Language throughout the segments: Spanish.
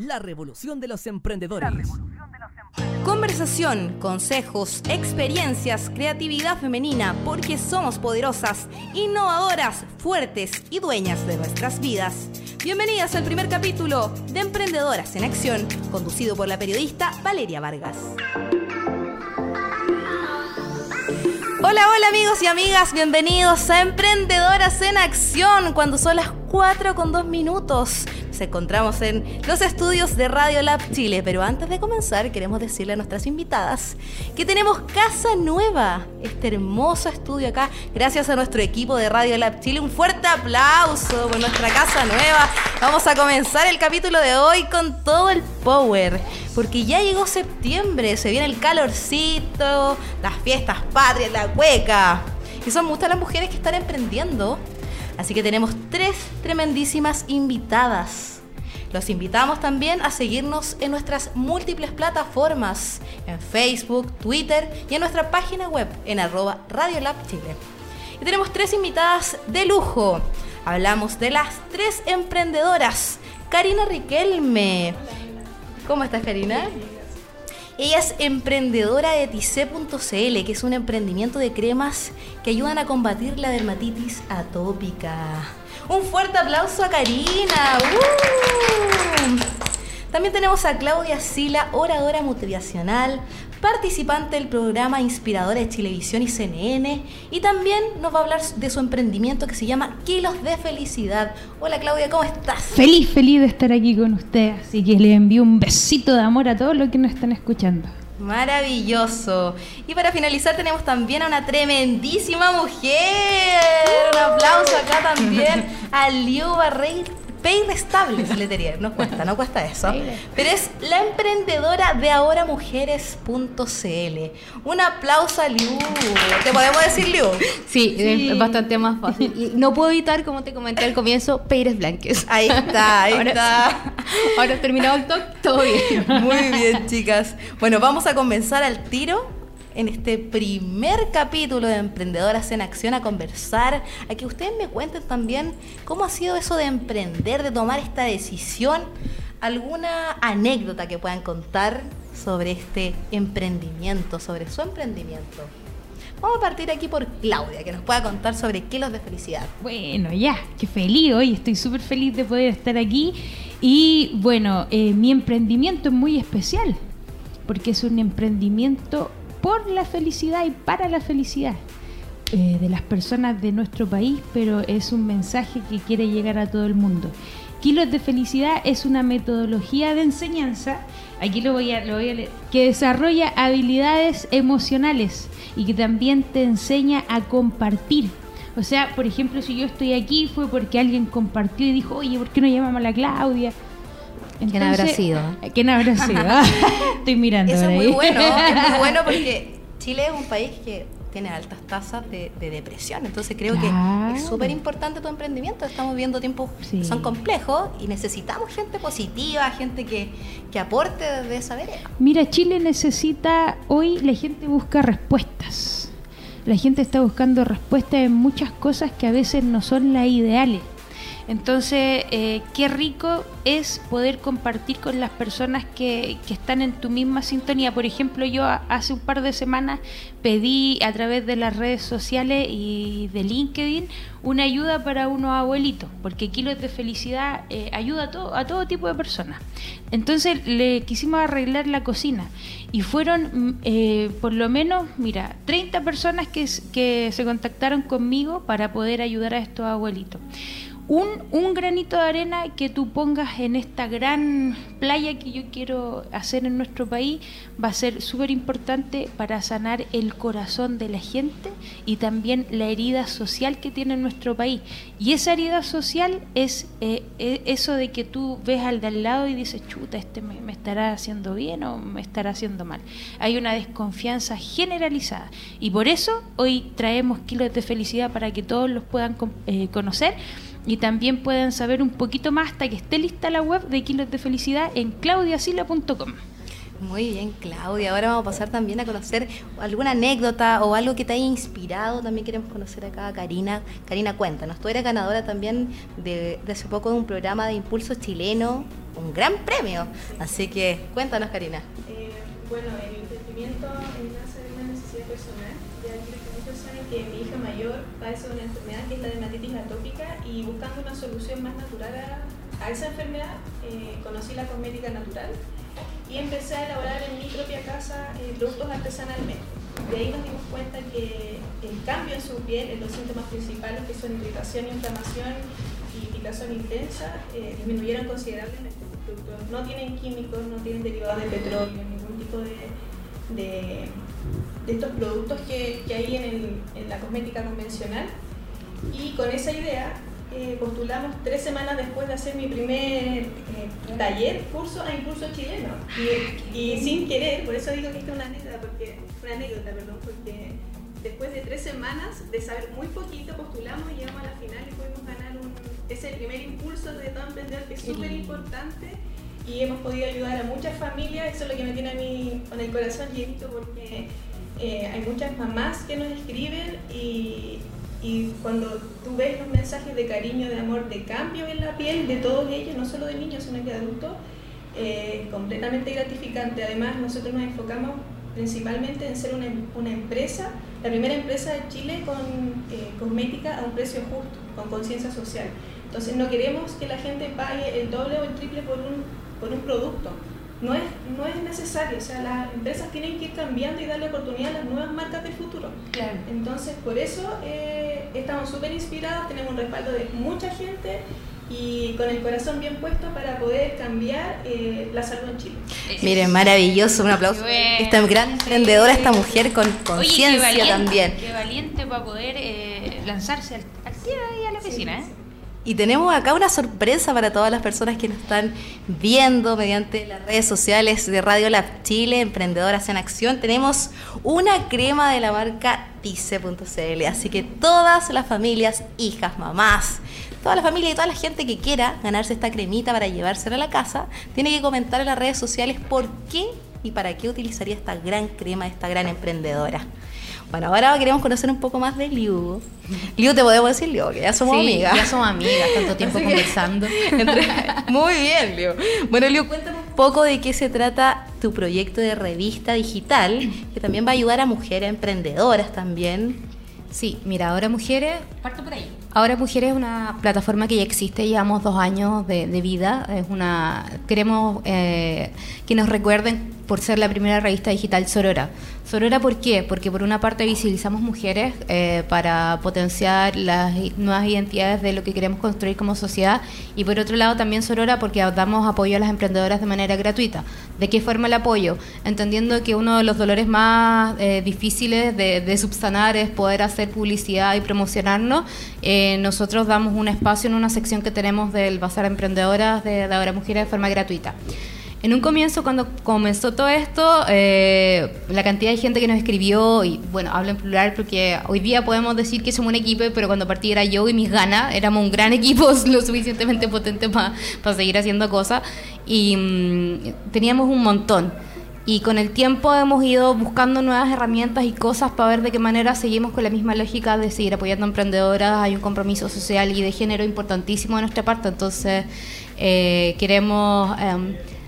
La revolución de los emprendedores. Conversación, consejos, experiencias, creatividad femenina, porque somos poderosas, innovadoras, fuertes y dueñas de nuestras vidas. Bienvenidas al primer capítulo de Emprendedoras en Acción, conducido por la periodista Valeria Vargas. Hola, hola amigos y amigas, bienvenidos a Emprendedoras en Acción, cuando son las 4 con 2 minutos. Nos encontramos en los estudios de Radio Lab Chile, pero antes de comenzar queremos decirle a nuestras invitadas que tenemos casa nueva, este hermoso estudio acá, gracias a nuestro equipo de Radio Lab Chile. Un fuerte aplauso por nuestra casa nueva. Vamos a comenzar el capítulo de hoy con todo el power, porque ya llegó septiembre, se viene el calorcito, las fiestas patrias, la cueca. Y son muchas las mujeres que están emprendiendo Así que tenemos tres tremendísimas invitadas. Los invitamos también a seguirnos en nuestras múltiples plataformas, en Facebook, Twitter y en nuestra página web en arroba Radiolab Chile. Y tenemos tres invitadas de lujo. Hablamos de las tres emprendedoras. Karina Riquelme. ¿Cómo estás, Karina? Ella es emprendedora de Tice.cl, que es un emprendimiento de cremas que ayudan a combatir la dermatitis atópica. Un fuerte aplauso a Karina. ¡Uh! También tenemos a Claudia Sila, oradora motivacional, participante del programa Inspiradora de Chilevisión y CNN, y también nos va a hablar de su emprendimiento que se llama Kilos de Felicidad. Hola Claudia, ¿cómo estás? Feliz, feliz de estar aquí con ustedes, así que les envío un besito de amor a todos los que nos están escuchando. Maravilloso. Y para finalizar tenemos también a una tremendísima mujer. Un aplauso acá también a Liu Barreira Pay Restable Letterier, no cuesta, no cuesta eso. Pero es la emprendedora de ahoramujeres.cl. Un aplauso a Liu. ¿Te podemos decir Liu? Sí, es bastante más fácil. Y no puedo evitar, como te comenté al comienzo, Peires Blanques. Ahí está, ahí está. Ahora terminado el talk, todo bien. Muy bien, chicas. Bueno, vamos a comenzar al tiro en este primer capítulo de Emprendedoras en Acción a conversar, a que ustedes me cuenten también cómo ha sido eso de emprender, de tomar esta decisión, alguna anécdota que puedan contar sobre este emprendimiento, sobre su emprendimiento. Vamos a partir aquí por Claudia, que nos pueda contar sobre kilos de felicidad. Bueno, ya, qué feliz hoy, estoy súper feliz de poder estar aquí. Y bueno, eh, mi emprendimiento es muy especial, porque es un emprendimiento por la felicidad y para la felicidad eh, de las personas de nuestro país, pero es un mensaje que quiere llegar a todo el mundo. Kilos de Felicidad es una metodología de enseñanza, aquí lo voy, a, lo voy a leer, que desarrolla habilidades emocionales y que también te enseña a compartir. O sea, por ejemplo, si yo estoy aquí fue porque alguien compartió y dijo, oye, ¿por qué no llamamos a la Claudia? ¿Quién habrá sido? ¿Quién habrá sido? Estoy mirando. Eso es muy bueno, es muy bueno porque Chile es un país que tiene altas tasas de, depresión, entonces creo que es súper importante tu emprendimiento. Estamos viendo tiempos que son complejos y necesitamos gente positiva, gente que, que aporte desde esa vereda. Mira, Chile necesita, hoy la gente busca respuestas. La gente está buscando respuestas en muchas cosas que a veces no son las ideales. Entonces, eh, qué rico es poder compartir con las personas que, están en tu misma sintonía. Por ejemplo, yo hace un par de semanas pedí a través de las redes sociales y de LinkedIn una ayuda para unos abuelitos, porque Kilos de Felicidad eh, ayuda a todo, a todo tipo de personas. Entonces le quisimos arreglar la cocina y fueron mm, eh, por lo menos, mira, 30 personas que, que se contactaron conmigo para poder ayudar a estos abuelitos un, un, granito de arena que tú pongas en esta gran playa que yo quiero hacer en nuestro país va a ser súper importante para sanar el corazón de la gente y también la herida social que tiene nuestro país. Y esa herida social es eh, e, eso de que tú ves al de al lado y dices, chuta, este me, estará haciendo bien o me estará haciendo mal. Hay una desconfianza generalizada. Y por eso hoy traemos kilos de felicidad para que todos los puedan eh, conocer y también pueden saber un poquito más hasta que esté lista la web de Kilos de Felicidad en claudiasila.com. Muy bien, Claudia. Ahora vamos a pasar también a conocer alguna anécdota o algo que te haya inspirado. También queremos conocer acá a Karina. Karina, cuéntanos. Tú eres ganadora también de, hace poco de un programa de impulso chileno un gran premio. Así que cuéntanos, Karina. Eh, bueno, el emprendimiento nace de una necesidad personal. Ya que muchos saben que mi hija mayor padece una enfermedad que es la dermatitis atópica y buscando una solución más natural a, esa enfermedad, eh, conocí la cosmética natural y empecé a elaborar en mi propia casa eh, productos artesanalmente. De ahí nos dimos cuenta que el cambio en su piel, en los síntomas principales que son irritación, inflamación y picazón intensa, eh, disminuyeron considerablemente. No tienen químicos, no tienen derivados de petróleo, ningún tipo de, de, estos productos que, hay en la cosmética convencional. Y con esa idea eh, postulamos tres semanas después de hacer mi primer eh, taller, curso a impulso chileno. Y, y, sin querer, por eso digo que esta es una anécdota, porque, una anécdota, perdón, porque después de tres semanas de saber muy poquito, postulamos y llegamos a la final y pudimos ganar un, ese primer impulso de todo emprendedor que es súper importante y hemos podido ayudar a muchas familias, eso es lo que me tiene a mí con el corazón llenito porque eh, hay muchas mamás que nos escriben y, y cuando tú ves los mensajes de cariño, de amor, de cambio en la piel de todos ellos, no solo de niños, sino que de adultos, eh, completamente gratificante. Además, nosotros nos enfocamos principalmente en ser una, una empresa, la primera empresa de Chile con eh, cosmética a un precio justo, con conciencia social. Entonces, no queremos que la gente pague el doble o el triple por un, por un producto no es, no es necesario, o sea, las empresas tienen que ir cambiando y darle oportunidad a las nuevas marcas del futuro. Claro. Entonces, por eso eh, estamos súper inspirados, tenemos un respaldo de mucha gente y con el corazón bien puesto para poder cambiar eh, la salud en Chile. Miren, maravilloso, un aplauso. Esta gran emprendedora, esta mujer con conciencia también. Qué valiente para poder eh, lanzarse al, al ahí a la oficina, ¿eh? Y tenemos acá una sorpresa para todas las personas que nos están viendo mediante las redes sociales de Radio Lab Chile, Emprendedoras en Acción. Tenemos una crema de la marca Tice.cl. Así que todas las familias, hijas, mamás, toda la familia y toda la gente que quiera ganarse esta cremita para llevársela a la casa, tiene que comentar en las redes sociales por qué y para qué utilizaría esta gran crema de esta gran emprendedora. Bueno, ahora queremos conocer un poco más de Liu. Liu, te podemos decir Liu, que ya somos sí, amigas. Ya somos amigas, tanto tiempo conversando. Muy bien, Liu. Bueno, Liu, cuéntame un poco de qué se trata tu proyecto de revista digital, que también va a ayudar a mujeres emprendedoras también. Sí, mira, ahora Mujeres. Parto por ahí. Ahora Mujeres es una plataforma que ya existe, llevamos dos años de, de vida. Es una, queremos eh, que nos recuerden por ser la primera revista digital Sorora. Sorora, ¿por qué? Porque por una parte visibilizamos mujeres eh, para potenciar las nuevas identidades de lo que queremos construir como sociedad y por otro lado también Sorora porque damos apoyo a las emprendedoras de manera gratuita. ¿De qué forma el apoyo? Entendiendo que uno de los dolores más eh, difíciles de, subsanar es poder hacer publicidad y promocionarnos. Eh, nosotros damos un espacio en una sección que tenemos del Bazar Emprendedoras de, de Ahora Mujeres de forma gratuita. En un comienzo, cuando comenzó todo esto, eh, la cantidad de gente que nos escribió, y bueno, hablo en plural porque hoy día podemos decir que somos un equipo, pero cuando partí era yo y mis ganas, éramos un gran equipo, lo suficientemente potente para pa seguir haciendo cosas, y mmm, teníamos un montón. Y con el tiempo hemos ido buscando nuevas herramientas y cosas para ver de qué manera seguimos con la misma lógica de seguir apoyando a emprendedoras. Hay un compromiso social y de género importantísimo de nuestra parte, entonces eh, queremos... Eh,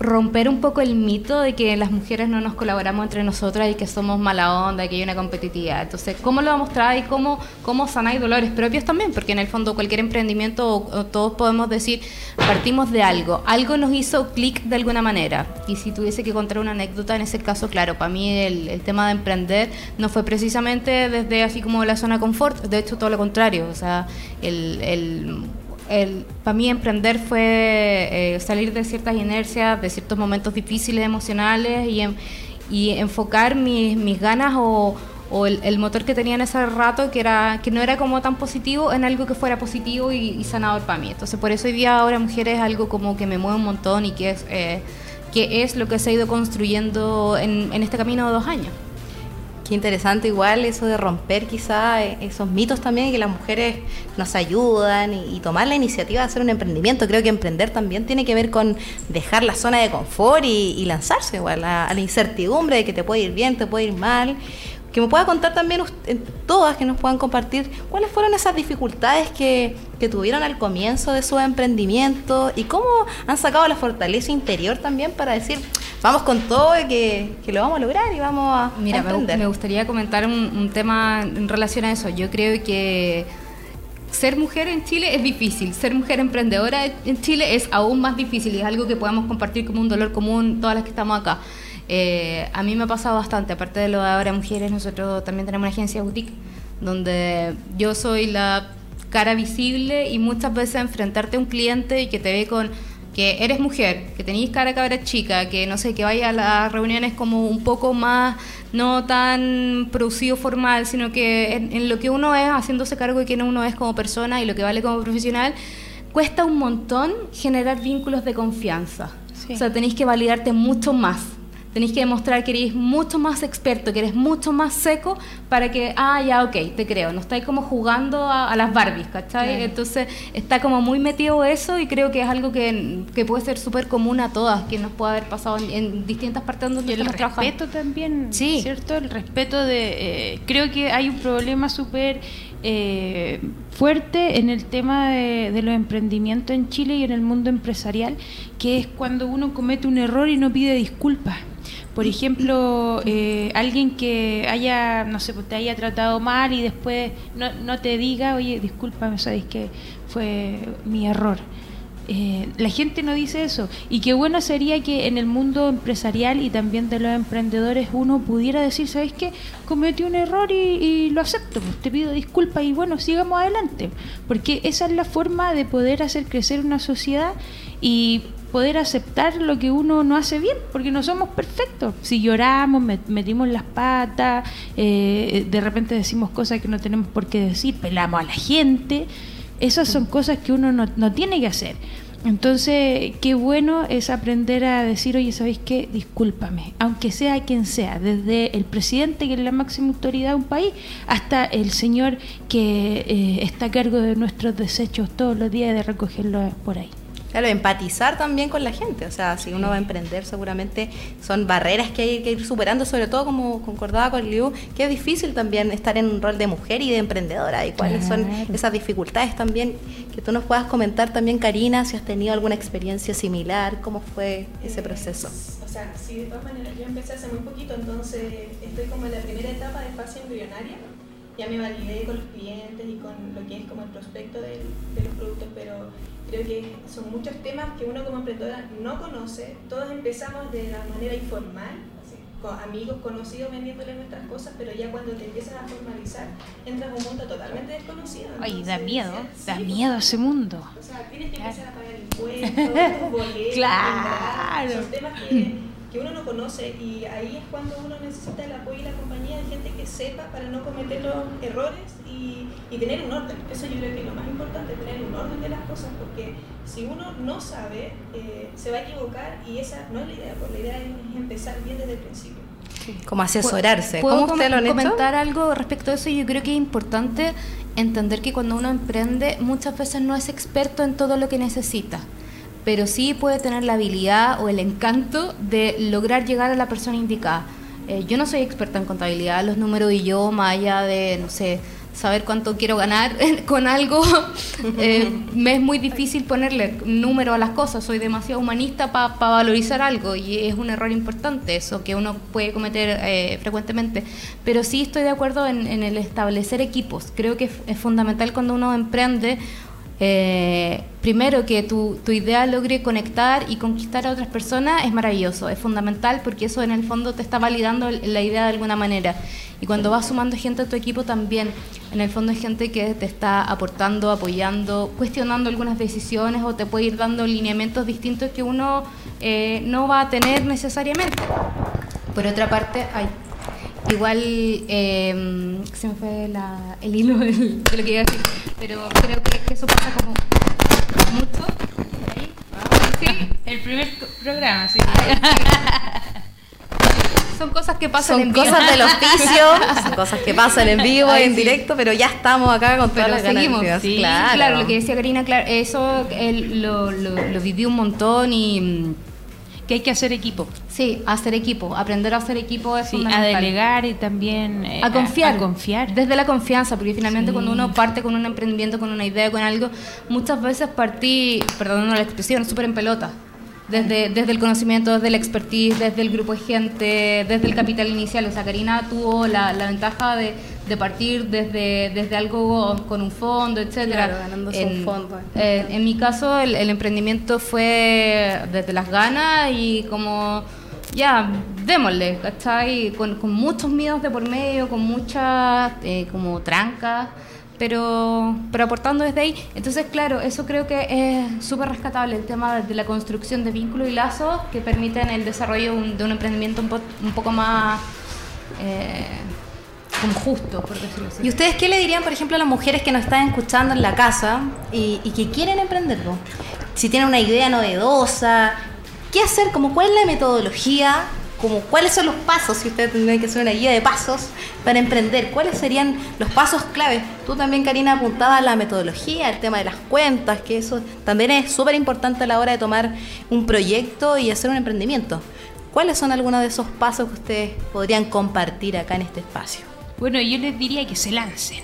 romper un poco el mito de que las mujeres no nos colaboramos entre nosotras y que somos mala onda y que hay una competitividad. Entonces, ¿cómo lo mostrar y cómo, cómo sanar dolores propios también? Porque en el fondo cualquier emprendimiento, todos podemos decir, partimos de algo, algo nos hizo clic de alguna manera. Y si tuviese que contar una anécdota, en ese caso, claro, para mí el, tema de emprender no fue precisamente desde así como la zona confort, de hecho todo lo contrario, o sea, el, para mí emprender fue eh, salir de ciertas inercias, de ciertos momentos difíciles emocionales y, y enfocar mis, mis ganas o, el, motor que tenía en ese rato, que, era, que no era como tan positivo, en algo que fuera positivo y, sanador para mí. Entonces por eso hoy día ahora Mujeres es algo como que me mueve un montón y que es, eh, que es lo que se ha ido construyendo en, en este camino de dos años. Qué interesante igual eso de romper quizá esos mitos también, que las mujeres nos ayudan y, y, tomar la iniciativa de hacer un emprendimiento. Creo que emprender también tiene que ver con dejar la zona de confort y, y lanzarse igual a, a, la incertidumbre de que te puede ir bien, te puede ir mal. Que me pueda contar también usted, todas, que nos puedan compartir cuáles fueron esas dificultades que, que tuvieron al comienzo de su emprendimiento y cómo han sacado la fortaleza interior también para decir, vamos con todo y que, que lo vamos a lograr y vamos a, Mira, a me, emprender. me gustaría comentar un, un tema en relación a eso. Yo creo que ser mujer en Chile es difícil, ser mujer emprendedora en Chile es aún más difícil y es algo que podemos compartir como un dolor común todas las que estamos acá. Eh, a mí me ha pasado bastante, aparte de lo de ahora mujeres, nosotros también tenemos una agencia boutique donde yo soy la cara visible y muchas veces enfrentarte a un cliente y que te ve con que eres mujer, que tenéis cara cabra chica, que no sé, que vaya a las reuniones como un poco más no tan producido formal, sino que en, en lo que uno es, haciéndose cargo de quién uno es como persona y lo que vale como profesional, cuesta un montón generar vínculos de confianza. Sí. O sea, tenéis que validarte mucho más. Tenéis que demostrar que eres mucho más experto, que eres mucho más seco para que, ah, ya, ok, te creo. No estáis como jugando a, a las Barbies, ¿cachai? Claro. Entonces está como muy metido eso y creo que es algo que, que puede ser súper común a todas, que nos puede haber pasado en, en distintas partes donde Y el estamos trabajando. respeto también, Sí. ¿cierto? El respeto de... eh, creo que hay un problema súper eh, fuerte en el tema de, los emprendimientos en Chile y en el mundo empresarial, que es cuando uno comete un error y no pide disculpas. Por ejemplo, eh, alguien que haya, no sé, pues, te haya tratado mal y después no, no te diga, oye, discúlpame, sabes que fue mi error. Eh, la gente no dice eso. Y qué bueno sería que en el mundo empresarial y también de los emprendedores uno pudiera decir, ¿sabes qué? Cometí un error y, y lo acepto, pues, te pido disculpas y bueno, sigamos adelante. Porque esa es la forma de poder hacer crecer una sociedad y poder aceptar lo que uno no hace bien, porque no somos perfectos. Si lloramos, met- metimos las patas, eh, de repente decimos cosas que no tenemos por qué decir, pelamos a la gente, esas son cosas que uno no, no tiene que hacer. Entonces, qué bueno es aprender a decir, oye, ¿sabéis qué? Discúlpame, aunque sea quien sea, desde el presidente, que es la máxima autoridad de un país, hasta el señor que eh, está a cargo de nuestros desechos todos los días de recogerlos por ahí. Claro, empatizar también con la gente. O sea, si uno va a emprender, seguramente son barreras que hay que ir superando, sobre todo como concordaba con Liu, que es difícil también estar en un rol de mujer y de emprendedora. Y cuáles son esas dificultades también que tú nos puedas comentar también, Karina, si has tenido alguna experiencia similar, cómo fue ese Eh, proceso. O sea, sí, de todas maneras, yo empecé hace muy poquito, entonces estoy como en la primera etapa de fase embrionaria. Ya me validé con los clientes y con lo que es como el prospecto del- de, los productos, pero creo que son muchos temas que uno como emprendedora no conoce. Todos empezamos de la manera informal, así, con amigos conocidos vendiéndole nuestras cosas, pero ya cuando te empiezas a formalizar, entras a un mundo totalmente desconocido. Ay, da Entonces, miedo, da pues, miedo ese mundo. o sea, tienes que Claro. empezar a pagar impuestos, boletos, Claro. son temas que, que uno no conoce y ahí es cuando uno necesita el apoyo y la compañía de gente que sepa para no cometer los errores y, y tener un orden. Eso yo creo que es lo más importante, tener un orden de las cosas, porque si uno no sabe, eh, se va a equivocar y esa no es la idea, porque la idea es, empezar bien desde el principio. Como asesorarse. ¿Puedo ¿Cómo usted lo com- han hecho? comentar algo respecto a eso? Yo creo que es importante entender que cuando uno emprende muchas veces no es experto en todo lo que necesita, pero sí puede tener la habilidad o el encanto de lograr llegar a la persona indicada. Eh, yo no soy experta en contabilidad, los números y yo, más allá de, no sé, saber cuánto quiero ganar con algo, eh, me es muy difícil ponerle número a las cosas. Soy demasiado humanista para valorizar algo y es un error importante eso que uno puede cometer eh, frecuentemente. Pero sí estoy de acuerdo en, en el establecer equipos. Creo que es fundamental cuando uno emprende. Eh, primero que tu, tu idea logre conectar y conquistar a otras personas es maravilloso, es fundamental porque eso en el fondo te está validando la idea de alguna manera. Y cuando vas sumando gente a tu equipo también, en el fondo es gente que te está aportando, apoyando, cuestionando algunas decisiones o te puede ir dando lineamientos distintos que uno eh, no va a tener necesariamente. Por otra parte, ay, igual eh, se me fue la- el hilo de lo que iba a decir, pero creo que, que eso pasa como mucho. Ahí. Sí, El primer programa, sí. son cosas que pasan Son en vivo. cosas del oficio, son cosas que pasan en vivo, Ay, en sí. directo, pero ya estamos acá con todas Pero las seguimos, sí, claro. claro. lo que decía Karina, claro, eso él lo, lo, lo viví un montón y, que hay que hacer equipo. Sí, hacer equipo, aprender a hacer equipo es Sí, a fundamental. delegar y también eh, a confiar. A, confiar. Desde la confianza, porque finalmente Sí. cuando uno parte con un emprendimiento, con una idea, con algo, muchas veces partí, perdón la expresión, súper en pelota. Desde, desde el conocimiento, desde la expertise, desde el grupo de gente, desde el capital inicial. O sea, Karina tuvo la, la ventaja de, de partir desde, desde algo con un fondo, etcétera. Claro, ganándose un en, fondo. eh, en mi caso, el, el emprendimiento fue desde las ganas y como ya, démosle, ¿cachai? Con, con muchos miedos de por medio, con muchas eh, como trancas, pero, pero aportando desde ahí. Entonces, claro, eso creo que es súper rescatable, el tema de la construcción de vínculos y lazos que permiten el desarrollo de un emprendimiento un, po- un poco más eh, justo, por decirlo así. ¿Y ustedes qué le dirían, por ejemplo, a las mujeres que nos están escuchando en la casa y, y que quieren emprender? po? Si tienen una idea novedosa, ¿qué hacer? Como, ¿Cuál es la metodología? Como, ¿Cuáles son los pasos? Si ustedes tendrían que hacer una guía de pasos para emprender, ¿cuáles serían los pasos claves? Tú también, Karina, apuntabas a la metodología, el tema de las cuentas, que eso también es súper importante a la hora de tomar un proyecto y hacer un emprendimiento. ¿Cuáles son algunos de esos pasos que ustedes podrían compartir acá en este espacio? Bueno, yo les diría que se lancen.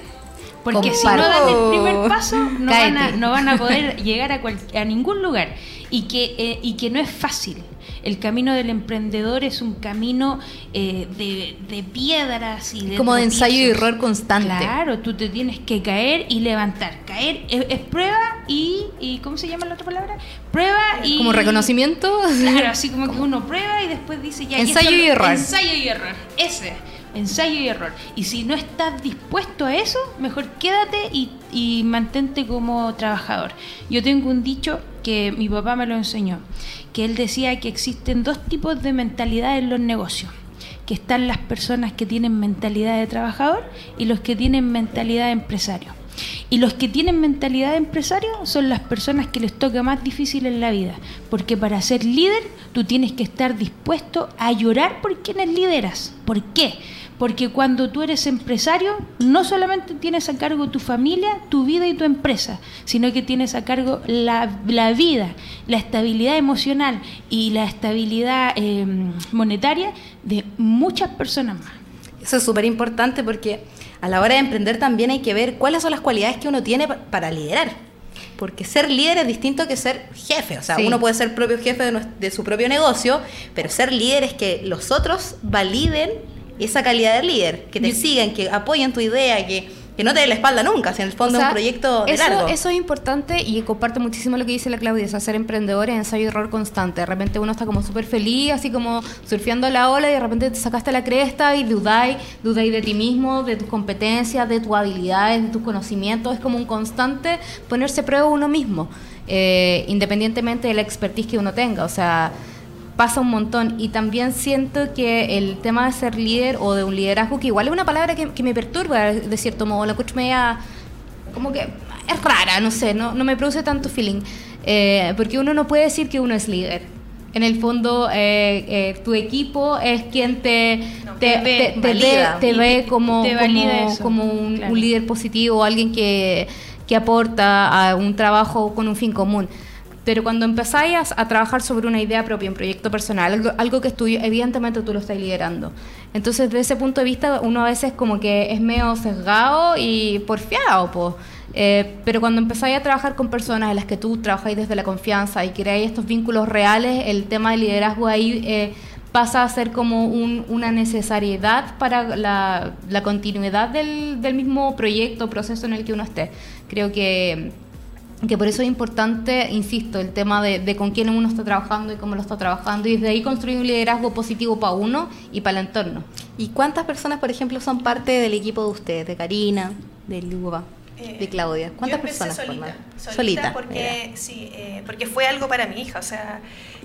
Porque si no dan el primer paso, no van a, no van a poder llegar a, cual- a ningún lugar. Y que, eh, y que no es fácil. El camino del emprendedor es un camino eh, de, de piedras y de Como de ensayo y error constante. Claro, tú te tienes que caer y levantar. Caer es, es prueba y, y. ¿Cómo se llama la otra palabra? Prueba y. Como reconocimiento. Claro, así como que uno prueba y después dice ya. Ensayo esto- y error. Ensayo y error. Ese. Ensayo y error. Y si no estás dispuesto a eso, mejor quédate y, y mantente como trabajador. Yo tengo un dicho que mi papá me lo enseñó, que él decía que existen dos tipos de mentalidad en los negocios. Que están las personas que tienen mentalidad de trabajador y los que tienen mentalidad de empresario. Y los que tienen mentalidad de empresario son las personas que les toca más difícil en la vida. Porque para ser líder tú tienes que estar dispuesto a llorar por quienes lideras. ¿Por qué? Porque cuando tú eres empresario, no solamente tienes a cargo tu familia, tu vida y tu empresa, sino que tienes a cargo la, la vida, la estabilidad emocional y la estabilidad eh, monetaria de muchas personas más. Eso es súper importante porque a la hora de emprender también hay que ver cuáles son las cualidades que uno tiene pa- para liderar. Porque ser líder es distinto que ser jefe. O sea, Sí. uno puede ser propio jefe de, de su propio negocio, pero ser líder es que los otros validen esa calidad de líder, que te Yo- sigan, que apoyen tu idea, que, que no te den la espalda nunca. Si en el fondo O sea, es un proyecto de eso, largo. Eso es importante y comparto muchísimo lo que dice la Claudia, es hacer emprendedores, ensayo y error constante. De repente uno está como súper feliz, así como surfeando la ola y de repente te sacaste la cresta y dudáis, dudáis de ti mismo, de tus competencias, de tus habilidades, de tus conocimientos. Es como un constante ponerse a prueba uno mismo, eh, independientemente de la expertise que uno tenga. O sea, pasa un montón y también siento que el tema de ser líder o de un liderazgo, que igual es una palabra que, que me perturba de cierto modo, la coach media como que es rara, no sé, no, no me produce tanto feeling, Eh, porque uno no puede decir que uno es líder. En el fondo, eh, eh, tu equipo es quien te, te, te ve, te- te valida. ve, te Y ve te- como, como, como un, claro. un líder positivo, alguien que, que aporta a un trabajo con un fin común. Pero cuando empezáis a, a trabajar sobre una idea propia, un proyecto personal, algo, algo que es tuyo, evidentemente tú lo estás liderando. Entonces, desde ese punto de vista, uno a veces como que es medio sesgado y porfiado, pues. pero cuando empezáis a trabajar con personas en las que tú trabajáis desde la confianza y creáis estos vínculos reales, el tema del liderazgo ahí eh, pasa a ser como un- una necesariedad para la, la continuidad del, del mismo proyecto, proceso en el que uno esté. Creo que que por eso es importante, insisto, el tema de, de con quién uno está trabajando y cómo lo está trabajando y desde ahí construir un liderazgo positivo para uno y para el entorno. ¿Y cuántas personas, por ejemplo, son parte del equipo de ustedes? De Karina, de Luba, Eh, de Claudia. ¿Cuántas personas solita, solita, porque sí, eh, porque fue algo para mi hija, o sea,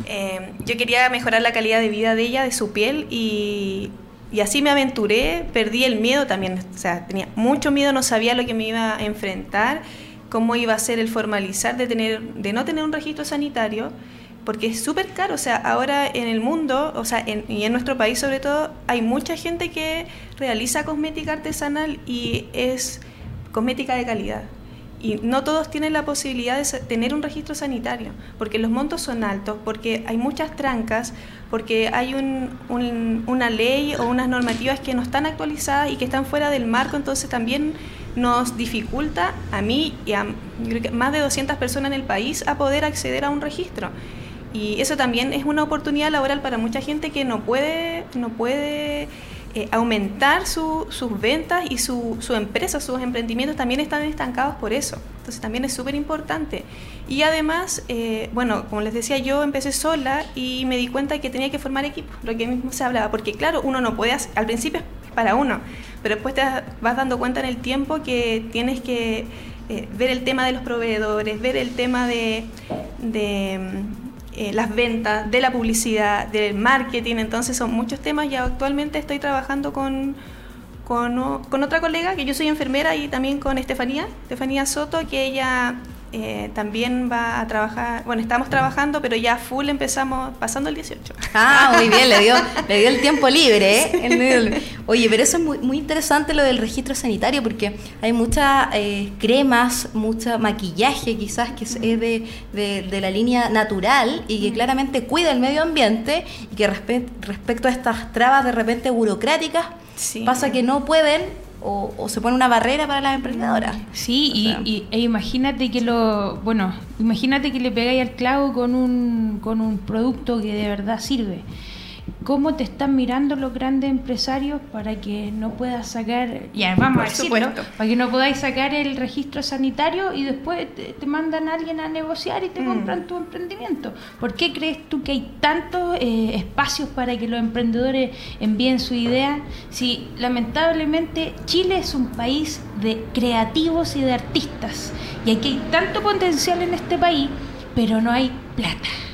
eh, yo quería mejorar la calidad de vida de ella, de su piel y, y así me aventuré, perdí el miedo también, o sea, tenía mucho miedo, no sabía lo que me iba a enfrentar, cómo iba a ser el formalizar de tener de no tener un registro sanitario. Porque es súper caro, o sea, ahora en el mundo, o sea, en- y en nuestro país sobre todo, hay mucha gente que realiza cosmética artesanal y es cosmética de calidad. y no todos tienen la posibilidad de tener un registro sanitario, porque los montos son altos, porque hay muchas trancas, porque hay una ley o unas normativas que no están actualizadas y que están fuera del marco, entonces también nos dificulta a mí y a más de 200 personas en el país a poder acceder a un registro. Y eso también es una oportunidad laboral para mucha gente que no puede, no puede eh, aumentar sus ventas y su, su, empresa, sus emprendimientos también están estancados por eso. Entonces también es súper importante. Y además, eh, bueno, como les decía, yo empecé sola y me di cuenta que tenía que formar equipo, lo que mismo se hablaba, porque claro, uno no puede, al principio es para uno, pero después te vas dando cuenta en el tiempo que tienes que eh, ver el tema de los proveedores, ver el tema de eh, las ventas, de la publicidad, del marketing, entonces son muchos temas. Y actualmente estoy trabajando con, con, otra colega, que yo soy enfermera y también con Estefanía, Estefanía Soto, que ella eh, también va a trabajar, bueno, estamos trabajando, pero ya full empezamos pasando el 18. Ah, muy bien, le dio, le dio el tiempo libre. ¿eh? Oye, pero eso es muy, muy interesante lo del registro sanitario, porque hay muchas eh, cremas, mucho maquillaje quizás que es de, de, la línea natural y que claramente cuida el medio ambiente y que respecto a estas trabas de repente burocráticas, pasa que no pueden o, se pone una barrera para las emprendedoras. Sí, y, e imagínate que lo, bueno, imagínate que le pegáis al clavo con un, con un producto que de verdad sirve cómo te están mirando los grandes empresarios para que no puedas sacar, ya vamos a decirlo, para que no podáis sacar el registro sanitario y después te, mandan a alguien a negociar y te mm. compran tu emprendimiento. ¿Por qué crees tú que hay tantos eh, espacios para que los emprendedores envíen su idea? Si lamentablemente Chile es un país de creativos y de artistas y aquí hay tanto potencial en este país, pero no hay plata.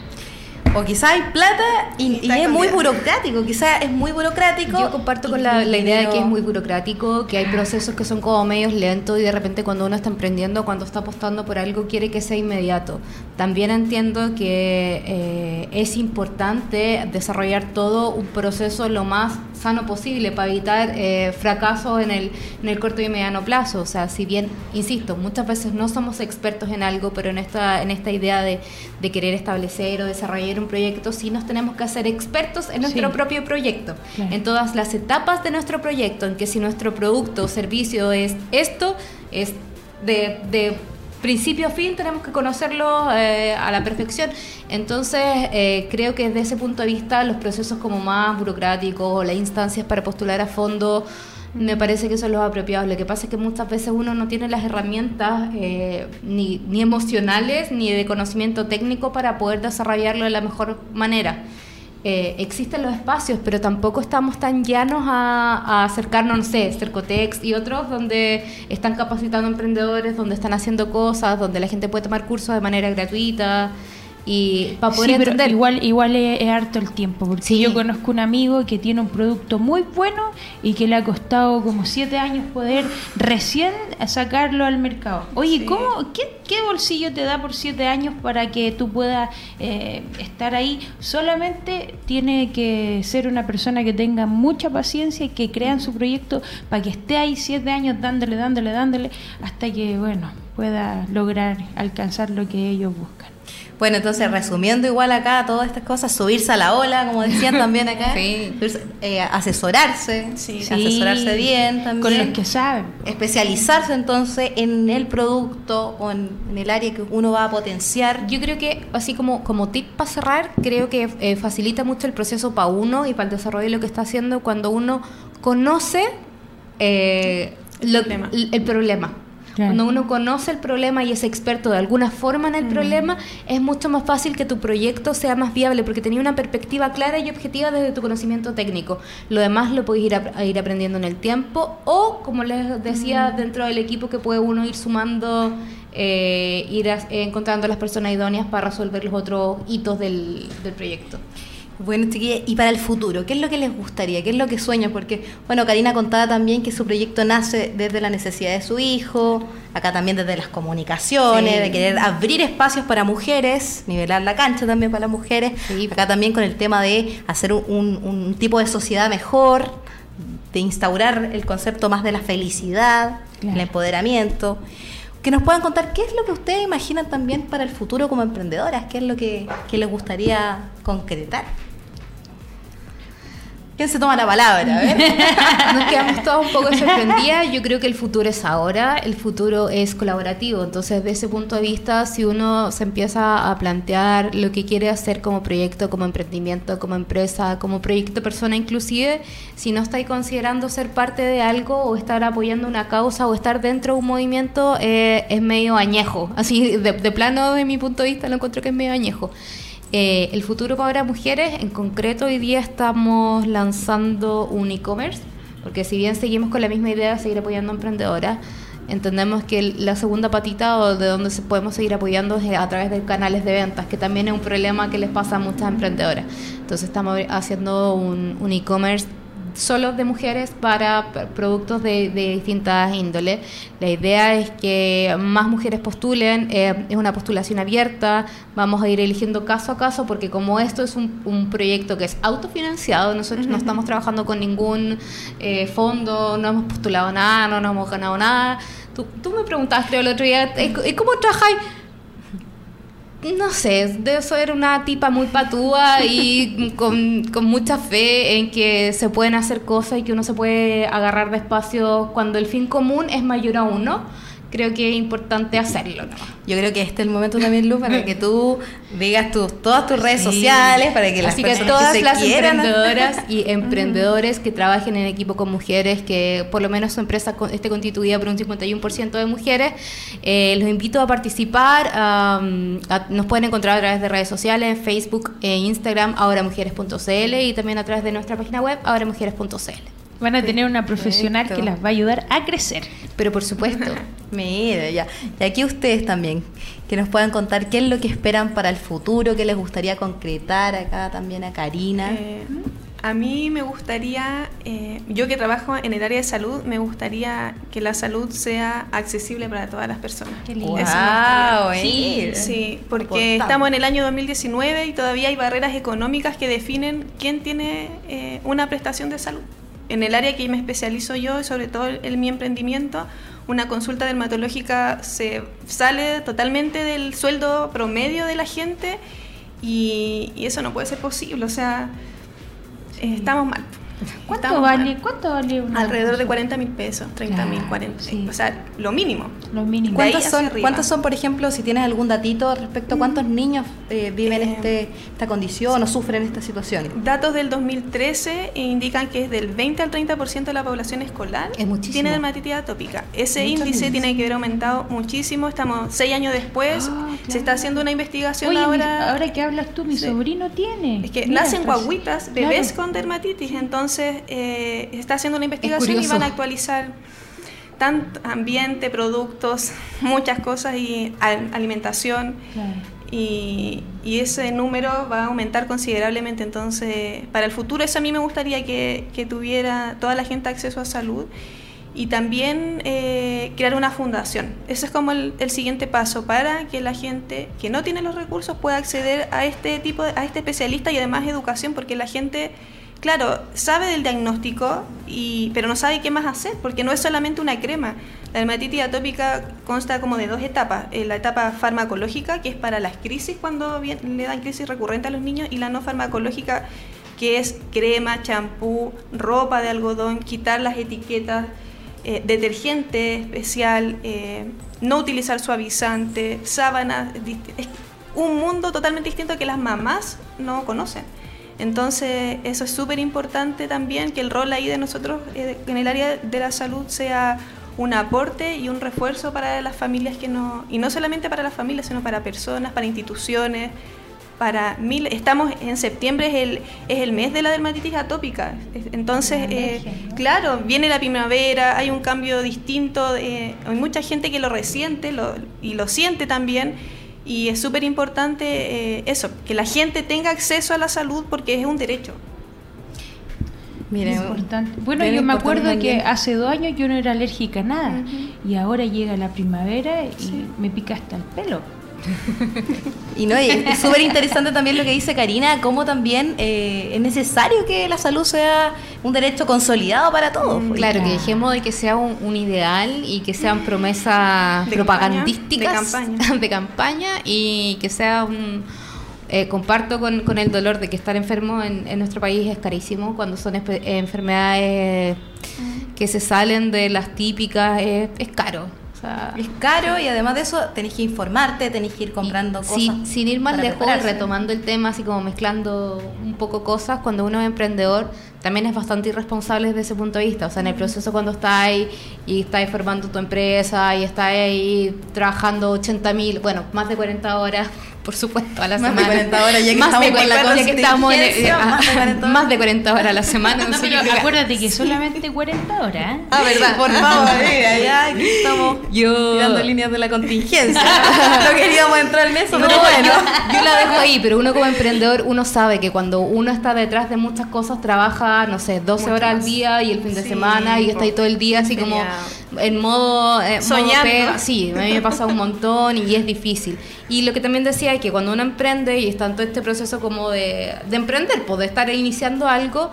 O quizás hay plata y, es muy burocrático, quizás es muy burocrático. Yo comparto con la, idea de que es muy burocrático, que hay procesos que son como medios lentos y de repente cuando uno está emprendiendo, cuando está apostando por algo, quiere que sea inmediato. También entiendo que eh, es importante desarrollar todo un proceso lo más sano posible para evitar eh, fracasos en el, en el corto y mediano plazo. O sea, si bien, insisto, muchas veces no somos expertos en algo, pero en esta, en esta idea de, de querer establecer o desarrollar un proyecto, sí nos tenemos que hacer expertos en nuestro propio proyecto, en todas las etapas de nuestro proyecto, en que si nuestro producto o servicio es esto, es de, de principio a fin tenemos que conocerlo eh, a la perfección. Entonces, eh, creo que desde ese punto de vista, los procesos como más burocráticos o las instancias para postular a fondo, me parece que son los apropiados. Lo que pasa es que muchas veces uno no tiene las herramientas eh, ni, ni emocionales ni de conocimiento técnico para poder desarrollarlo de la mejor manera. Eh, existen los espacios, pero tampoco estamos tan llanos a, acercarnos, no sé, Cercotex y otros donde están capacitando emprendedores, donde están haciendo cosas, donde la gente puede tomar cursos de manera gratuita y para poder entender. igual igual es, harto el tiempo porque yo conozco un amigo que tiene un producto muy bueno y que le ha costado como siete años poder recién sacarlo al mercado. Oye cómo qué, qué, bolsillo te da por siete años para que tú puedas eh, estar ahí solamente tiene que ser una persona que tenga mucha paciencia y que crea en su proyecto para que esté ahí siete años dándole dándole dándole hasta que bueno pueda lograr alcanzar lo que ellos buscan bueno, entonces resumiendo igual acá todas estas cosas, subirse a la ola, como decían también acá, eh, asesorarse, asesorarse bien también. Con los que saben. Especializarse entonces en el producto o en, el área que uno va a potenciar. Yo creo que, así como, como tip para cerrar, creo que eh, facilita mucho el proceso para uno y para el desarrollo de lo que está haciendo cuando uno conoce eh, el problema cuando uno conoce el problema y es experto de alguna forma en el mm. problema, es mucho más fácil que tu proyecto sea más viable porque tenía una perspectiva clara y objetiva desde tu conocimiento técnico. Lo demás lo puedes ir, a, ir aprendiendo en el tiempo o, como les decía, mm. dentro del equipo que puede uno ir sumando, eh, ir encontrando las personas idóneas para resolver los otros hitos del, del proyecto. Bueno, chiquilla, y para el futuro, ¿qué es lo que les gustaría? ¿Qué es lo que sueñan? Porque, bueno, Karina contaba también que su proyecto nace desde la necesidad de su hijo, acá también desde las comunicaciones, de querer abrir espacios para mujeres, nivelar la cancha también para las mujeres, acá también con el tema de hacer un, tipo de sociedad mejor, de instaurar el concepto más de la felicidad, el empoderamiento. Que nos puedan contar qué es lo que ustedes imaginan también para el futuro como emprendedoras, qué es lo que, les gustaría concretar. ¿Quién se toma la palabra? Ver. Nos quedamos todos un poco sorprendidas. Yo creo que el futuro es ahora, el futuro es colaborativo. Entonces, desde ese punto de vista, si uno se empieza a plantear lo que quiere hacer como proyecto, como emprendimiento, como empresa, como proyecto persona inclusive, si no estáis considerando ser parte de algo o estar apoyando una causa o estar dentro de un movimiento, eh, es medio añejo. Así, de, de plano, de mi punto de vista, lo encuentro que es medio añejo. Eh, el futuro para mujeres, en concreto hoy día estamos lanzando un e-commerce, porque si bien seguimos con la misma idea de seguir apoyando a emprendedoras, entendemos que la segunda patita o de donde podemos seguir apoyando es a través de canales de ventas, que también es un problema que les pasa a muchas emprendedoras. Entonces estamos haciendo un e-commerce solo de mujeres para productos de, de distintas índoles. La idea es que más mujeres postulen, eh, es una postulación abierta, vamos a ir eligiendo caso a caso porque como esto es un, un proyecto que es autofinanciado, nosotros no estamos trabajando con ningún eh, fondo, no hemos postulado nada, no nos hemos ganado nada. Tú, tú me preguntaste creo, el otro día, ¿cómo trabajáis? No sé, debe ser una tipa muy patúa y con, con, mucha fe en que se pueden hacer cosas y que uno se puede agarrar de espacios cuando el fin común es mayor a uno creo que es importante hacerlo. ¿no? Yo creo que este es el momento también, Lu, para que tú digas tus, todas tus redes sí. sociales, para que las Así que todas que las quieran. emprendedoras y emprendedores que trabajen en equipo con mujeres, que por lo menos su empresa esté constituida por un 51% de mujeres, eh, los invito a participar. Um, a, nos pueden encontrar a través de redes sociales, Facebook e Instagram, ahoramujeres.cl y también a través de nuestra página web, ahoramujeres.cl. Van a tener una profesional Perfecto. que las va a ayudar a crecer. Pero por supuesto. Mira, ya. Y aquí ustedes también, que nos puedan contar qué es lo que esperan para el futuro, qué les gustaría concretar acá también a Karina. Eh, a mí me gustaría, eh, yo que trabajo en el área de salud, me gustaría que la salud sea accesible para todas las personas. Qué lindo. Wow, sí, sí, porque estamos en el año 2019 y todavía hay barreras económicas que definen quién tiene eh, una prestación de salud en el área que me especializo yo, sobre todo en mi emprendimiento, una consulta dermatológica se sale totalmente del sueldo promedio de la gente y, y eso no puede ser posible, o sea, estamos mal. ¿Cuánto Estamos vale, mal. ¿Cuánto vale una Alrededor de consulta? 40 mil pesos, 30 mil, Claro, 40, sí. o sea, lo mínimo. Lo mínimo. ¿Cuántos son. ¿Cuántos son, por ejemplo, si tienes algún datito respecto a cuántos niños eh, viven Eh, este, esta condición o sufren esta situación? Datos del 2013 indican que es del 20 al 30% de la población escolar Es muchísimo. tiene dermatitis atópica. Ese Muchos índice niños. tiene que haber aumentado muchísimo. Estamos seis años después. Ah, Se está haciendo una investigación Oye, mi- ahora. ahora que hablas tú, mi Sí. sobrino tiene. Es que Mira, nacen guaguitas, bebés claro. con dermatitis, entonces eh, está haciendo una investigación y van a actualizar tanto ambiente, productos, muchas cosas y al- alimentación Claro. y, y ese número va a aumentar considerablemente. Entonces, para el futuro eso a mí me gustaría que, que tuviera toda la gente acceso a salud y también eh, crear una fundación. Ese es como el, el siguiente paso para que la gente que no tiene los recursos pueda acceder a este tipo, de, a este especialista y además educación, porque la gente, claro, sabe del diagnóstico, y, pero no sabe qué más hacer, porque no es solamente una crema. La dermatitis atópica consta como de dos etapas. Eh, la etapa farmacológica, que es para las crisis, cuando le dan crisis recurrente a los niños, y la no farmacológica, que es crema, champú, ropa de algodón, quitar las etiquetas, eh, detergente especial, eh, no utilizar suavizante, sábanas. Es un mundo totalmente distinto que las mamás no conocen. Entonces, eso es súper importante también, que el rol ahí de nosotros eh, en el área de la salud sea un aporte y un refuerzo para las familias que no, y no solamente para las familias, sino para personas, para instituciones, para mil. Estamos en septiembre, es el, es el mes de la dermatitis atópica. Es- Entonces, eh, alergia, ¿no? claro, viene la primavera, hay un cambio distinto, eh, hay mucha gente que lo resiente lo- y lo siente también. Y es súper importante eh, eso, que la gente tenga acceso a la salud porque es un derecho. Miren, Importante. Bueno, yo me acuerdo que hace dos años yo no era alérgica a nada y ahora llega la primavera y Sí. me pica hasta el pelo. Y no, y es súper interesante también lo que dice Karina, cómo también eh, es necesario que la salud sea un derecho consolidado para todos. pues. Claro, que dejemos de que sea un, un ideal y que sean promesas De propagandísticas campaña, de campaña. de campaña y que sea un... eh, comparto con, con el dolor de que estar enfermo en, en nuestro país es carísimo cuando son enfermedades que se salen de las típicas, es, es caro. Sea, Es caro y además de eso tenés que informarte, tenés que ir comprando cosas. sin, sin ir más lejos, prepararse. retomando el tema, así como mezclando un poco cosas, cuando uno es emprendedor también es bastante irresponsable desde ese punto de vista. O sea, en el proceso cuando estás ahí y estás formando tu empresa y estás ahí trabajando 80 mil, bueno, más de 40 horas, por supuesto, a la Más de semana. 40 horas, ya que Más estamos de con la 40, ya que estamos en- ah, más de 40 horas. más de 40 horas a la semana. No, pero acuérdate que solamente 40 horas. ¿eh? Ah, verdad, por favor, mira, ya aquí estamos Yo- tirando líneas de la contingencia. no queríamos entrar en eso, No, pero bueno. yo, yo la dejo ahí, pero uno como emprendedor, uno sabe que cuando uno está detrás de muchas cosas, trabaja, no sé, 12 Mucho horas al más. día y el fin de Sí, semana y está ahí todo el día así como en modo, eh, Soñando. Sí, a mí me pasa un montón y es difícil. Y lo que también decía es que cuando uno emprende y está en todo este proceso como de, de emprender, pues de estar iniciando algo,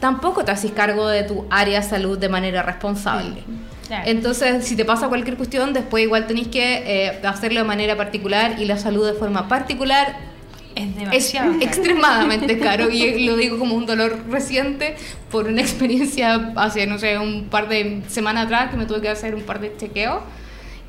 tampoco te haces cargo de tu área de salud de manera responsable. Claro. Entonces, si te pasa cualquier cuestión, después igual tenéis que eh, hacerlo de manera particular y la salud de forma particular Es demasiado. extremadamente caro y lo digo como un dolor reciente por una experiencia hace, no sé, un par de semanas atrás que me tuve que hacer un par de chequeos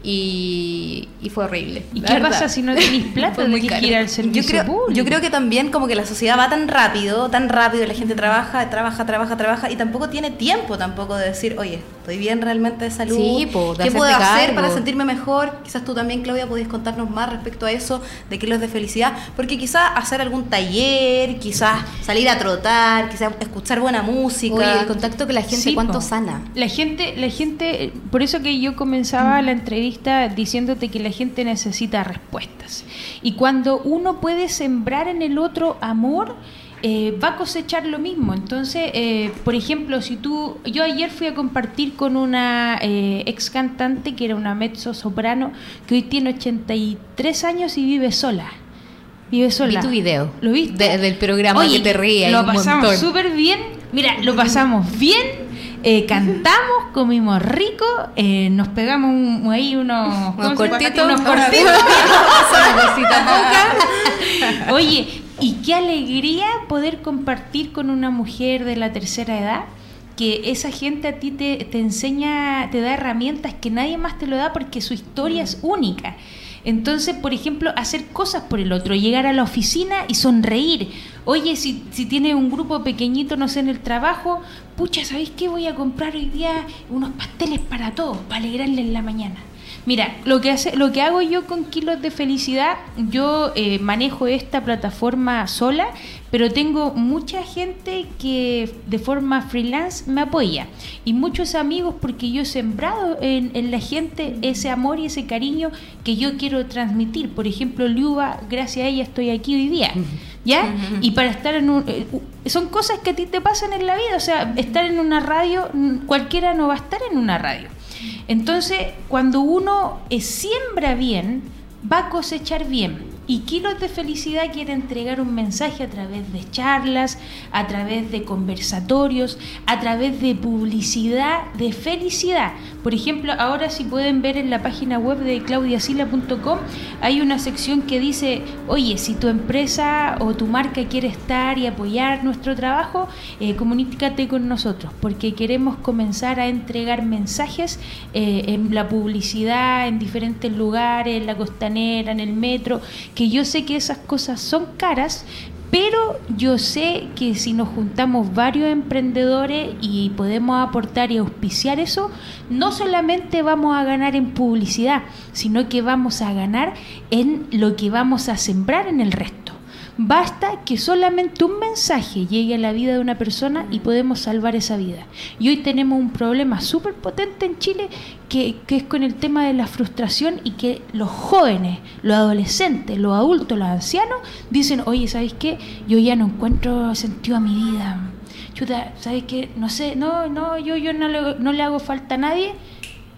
y, y fue horrible. ¿Y qué verdad. pasa si no tenéis plata? Muy Tenés que ir al Yo servicio creo, público. yo creo que también como que la sociedad va tan rápido, tan rápido, la gente trabaja, trabaja, trabaja, trabaja y tampoco tiene tiempo tampoco de decir, oye, estoy bien realmente de salud, Sí, po, de ¿qué puedo hacer para sentirme mejor? Quizás tú también, Claudia, podías contarnos más respecto a eso, de kilos de felicidad, porque quizás hacer algún taller, quizás salir a trotar, quizás escuchar buena música. Oye, el contacto con la gente, Sí, ¿cuánto po. sana? La gente, la gente, por eso que yo comenzaba la entrevista diciéndote que la gente necesita respuestas. Y cuando uno puede sembrar en el otro amor, eh, va a cosechar lo mismo. Entonces, eh, por ejemplo, si tú, yo ayer fui a compartir con una eh, ex cantante que era una mezzo soprano que hoy tiene 83 años y vive sola. Vive sola. Vi tu video. ¿Lo viste? De- del programa Oye, que te ríes Lo pasamos súper bien. Mira, lo pasamos bien. Eh, cantamos, comimos rico, eh, nos pegamos un- ahí unos, Unos cortitos. unos cortitos. Oye, y qué alegría poder compartir con una mujer de la tercera edad que esa gente a ti te, te enseña, te da herramientas que nadie más te lo da porque su historia es única. Entonces, por ejemplo, hacer cosas por el otro, llegar a la oficina y sonreír. Oye, si, si tienes un grupo pequeñito, no sé, en el trabajo, pucha, ¿sabéis qué? Voy a comprar hoy día unos pasteles para todos, para alegrarles la mañana. Mira, lo que hace, lo que hago yo con Kilos de Felicidad, yo eh, manejo esta plataforma sola, pero tengo mucha gente que de forma freelance me apoya y muchos amigos porque yo he sembrado en, en la gente ese amor y ese cariño que yo quiero transmitir. Por ejemplo, Liuba, gracias a ella estoy aquí hoy día. ¿Ya? Y para estar en un... eh, son cosas que a ti te pasan en la vida, o sea, estar en una radio, cualquiera no va a estar en una radio. Entonces, cuando uno siembra bien, va a cosechar bien. Y Kilos de Felicidad quiere entregar un mensaje a través de charlas, a través de conversatorios, a través de publicidad de felicidad. Por ejemplo, ahora si pueden ver en la página web de claudiasila.com, hay una sección que dice, oye, si tu empresa o tu marca quiere estar y apoyar nuestro trabajo, eh, comunícate con nosotros, porque queremos comenzar a entregar mensajes eh, en la publicidad, en diferentes lugares, en la costanera, en el metro, que yo sé que esas cosas son caras, pero yo sé que si nos juntamos varios emprendedores y podemos aportar y auspiciar eso, no solamente vamos a ganar en publicidad, sino que vamos a ganar en lo que vamos a sembrar en el resto. Basta que solamente un mensaje llegue a la vida de una persona y podemos salvar esa vida. Y hoy tenemos un problema súper potente en Chile que, que es con el tema de la frustración y que los jóvenes, los adolescentes, los adultos, los ancianos dicen, oye, ¿sabes qué? Yo ya no encuentro sentido a mi vida. Chuta, ¿sabes qué? No sé, no, no, yo, yo no, le, no le hago falta a nadie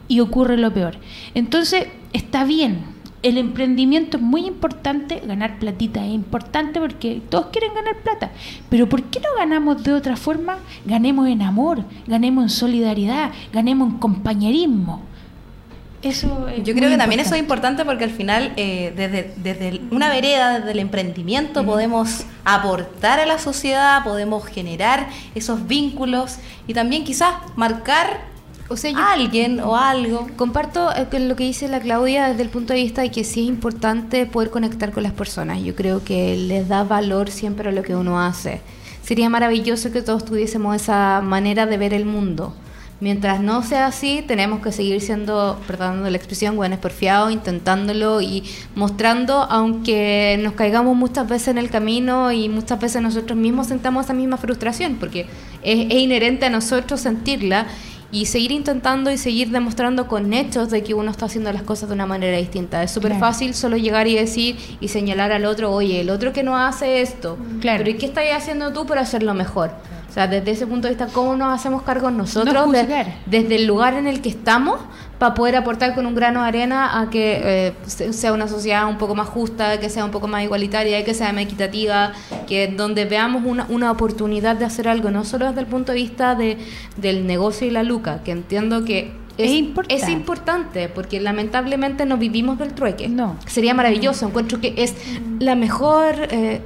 y ocurre lo peor. Entonces, está bien el emprendimiento es muy importante, ganar platita es importante porque todos quieren ganar plata. Pero ¿por qué no ganamos de otra forma? Ganemos en amor, ganemos en solidaridad, ganemos en compañerismo. Eso es Yo creo que también eso es importante. importante porque al final, eh, desde, desde una vereda, desde el emprendimiento, podemos aportar a la sociedad, podemos generar esos vínculos y también quizás marcar O sea, yo- alguien o algo. Comparto eh, lo que dice la Claudia desde el punto de vista de que sí es importante poder conectar con las personas. Yo creo que les da valor siempre a lo que uno hace. Sería maravilloso que todos tuviésemos esa manera de ver el mundo. Mientras no sea así, tenemos que seguir siendo, perdonando la expresión, buenos porfiados, intentándolo y mostrando, aunque nos caigamos muchas veces en el camino y muchas veces nosotros mismos sentamos esa misma frustración, porque es, es inherente a nosotros sentirla y seguir intentando y seguir demostrando con hechos de que uno está haciendo las cosas de una manera distinta. Es súper Claro. fácil solo llegar y decir y señalar al otro, oye, el otro que no hace esto, Claro. pero ¿y qué estás haciendo tú para hacerlo mejor? O sea, desde ese punto de vista, ¿cómo nos hacemos cargo nosotros No de- desde el lugar en el que estamos para poder aportar con un grano de arena a que eh, se- sea una sociedad un poco más justa, que sea un poco más igualitaria, que sea más equitativa, que donde veamos una, una oportunidad de hacer algo, no solo desde el punto de vista de, del negocio y la luca, que entiendo que Es es, importante. es importante, porque lamentablemente no vivimos del trueque. No. Sería maravilloso, encuentro que es la mejor... eh,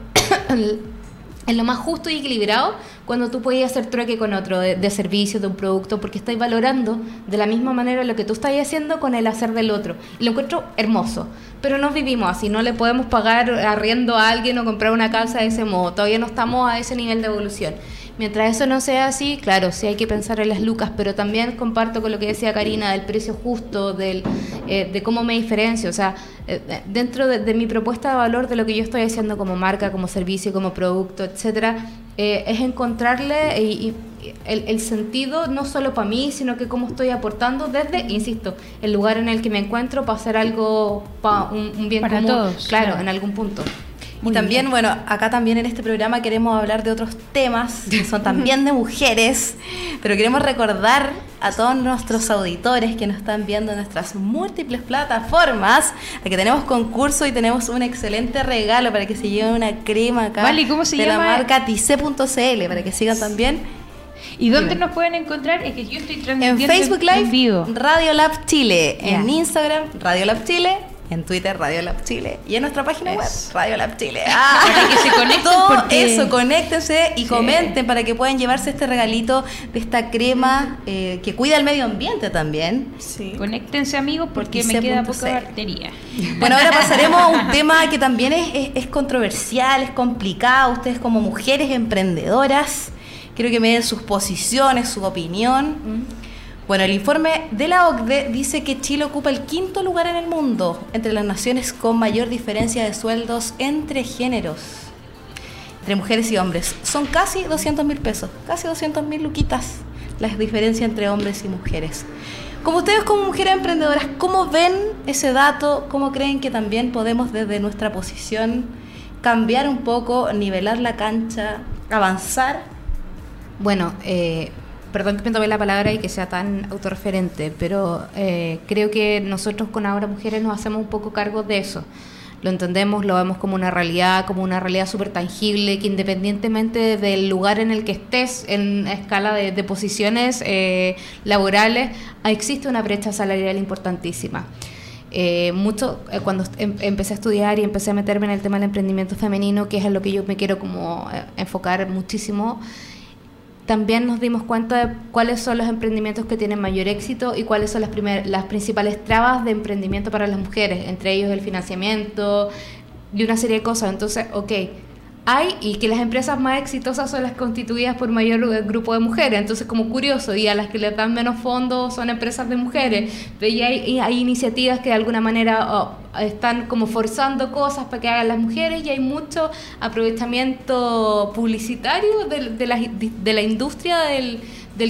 es lo más justo y equilibrado cuando tú puedes hacer trueque con otro de, de servicio, de un producto, porque estáis valorando de la misma manera lo que tú estás haciendo con el hacer del otro. Y lo encuentro hermoso. Pero no vivimos así, no le podemos pagar arriendo a alguien o comprar una casa de ese modo. Todavía no estamos a ese nivel de evolución. Mientras eso no sea así, claro, sí hay que pensar en las lucas, pero también comparto con lo que decía Karina del precio justo, del, eh, de cómo me diferencio. O sea, eh, dentro de, de mi propuesta de valor, de lo que yo estoy haciendo como marca, como servicio, como producto, etcétera, eh, es encontrarle y, y el, el sentido no solo para mí, sino que cómo estoy aportando desde, insisto, el lugar en el que me encuentro para hacer algo, para un, un bien Para común, todos, claro, claro. en algún punto. Y también, bueno, acá también en este programa queremos hablar de otros temas que son también de mujeres, pero queremos recordar a todos nuestros auditores que nos están viendo en nuestras múltiples plataformas a que tenemos concurso y tenemos un excelente regalo para que se lleven una crema acá Vale, ¿cómo se de llama? la marca tice.cl para que sigan también ¿Y dónde nos pueden encontrar? Es que yo estoy en transmitiendo Facebook en Live vivo. Radio Lab Chile, en. Instagram Radio Lab Chile, en Twitter Radio Lab Chile y en nuestra página web. Radio Lab Chile. Ah, Para que se conecten Todo porque- eso, conéctense y Sí. comenten para que puedan llevarse este regalito de esta crema eh, que cuida el medio ambiente también. Sí. Conéctense amigos porque me queda poca cl. batería. Bueno, ahora pasaremos a un tema que también es, es- es controversial, es complicado. Ustedes como mujeres emprendedoras, quiero que me den sus posiciones, su opinión. Bueno, el informe de la OCDE dice que Chile ocupa el quinto lugar en el mundo entre las naciones con mayor diferencia de sueldos entre géneros, entre mujeres y hombres. Son casi 200 mil pesos, casi 200 mil luquitas la diferencia entre hombres y mujeres. Como ustedes como mujeres emprendedoras, ¿cómo ven ese dato? ¿Cómo creen que también podemos desde nuestra posición cambiar un poco, nivelar la cancha, avanzar? Bueno, eh, perdón que me tome la palabra y que sea tan autorreferente, pero eh, creo que nosotros con Ahora Mujeres nos hacemos un poco cargo de eso. Lo entendemos, lo vemos como una realidad, como una realidad súper tangible, que independientemente del lugar en el que estés, en escala de, posiciones eh, laborales, existe una brecha salarial importantísima. Eh, eh, cuando em- empecé a estudiar y empecé a meterme en el tema del emprendimiento femenino, que es en lo que yo me quiero como enfocar muchísimo, también nos dimos cuenta de cuáles son los emprendimientos que tienen mayor éxito y cuáles son las, primer- las principales trabas de emprendimiento para las mujeres, entre ellos el financiamiento y una serie de cosas. Entonces, ok, hay y que las empresas más exitosas son las constituidas por mayor grupo de mujeres, entonces como curioso, y a las que les dan menos fondos son empresas de mujeres, ya hay, y hay iniciativas que de alguna manera oh, están como forzando cosas para que hagan las mujeres y hay mucho aprovechamiento publicitario de, de la, de la industria del,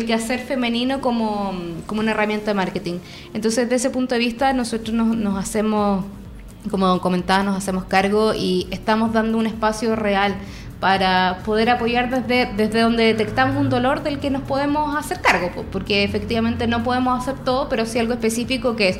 quehacer femenino como, como una herramienta de marketing. Entonces, desde ese punto de vista, nosotros nos, nos hacemos, como comentaba, nos hacemos cargo y estamos dando un espacio real para poder apoyar desde, desde donde detectamos un dolor del que nos podemos hacer cargo, po, porque efectivamente no podemos hacer todo, pero sí algo específico que es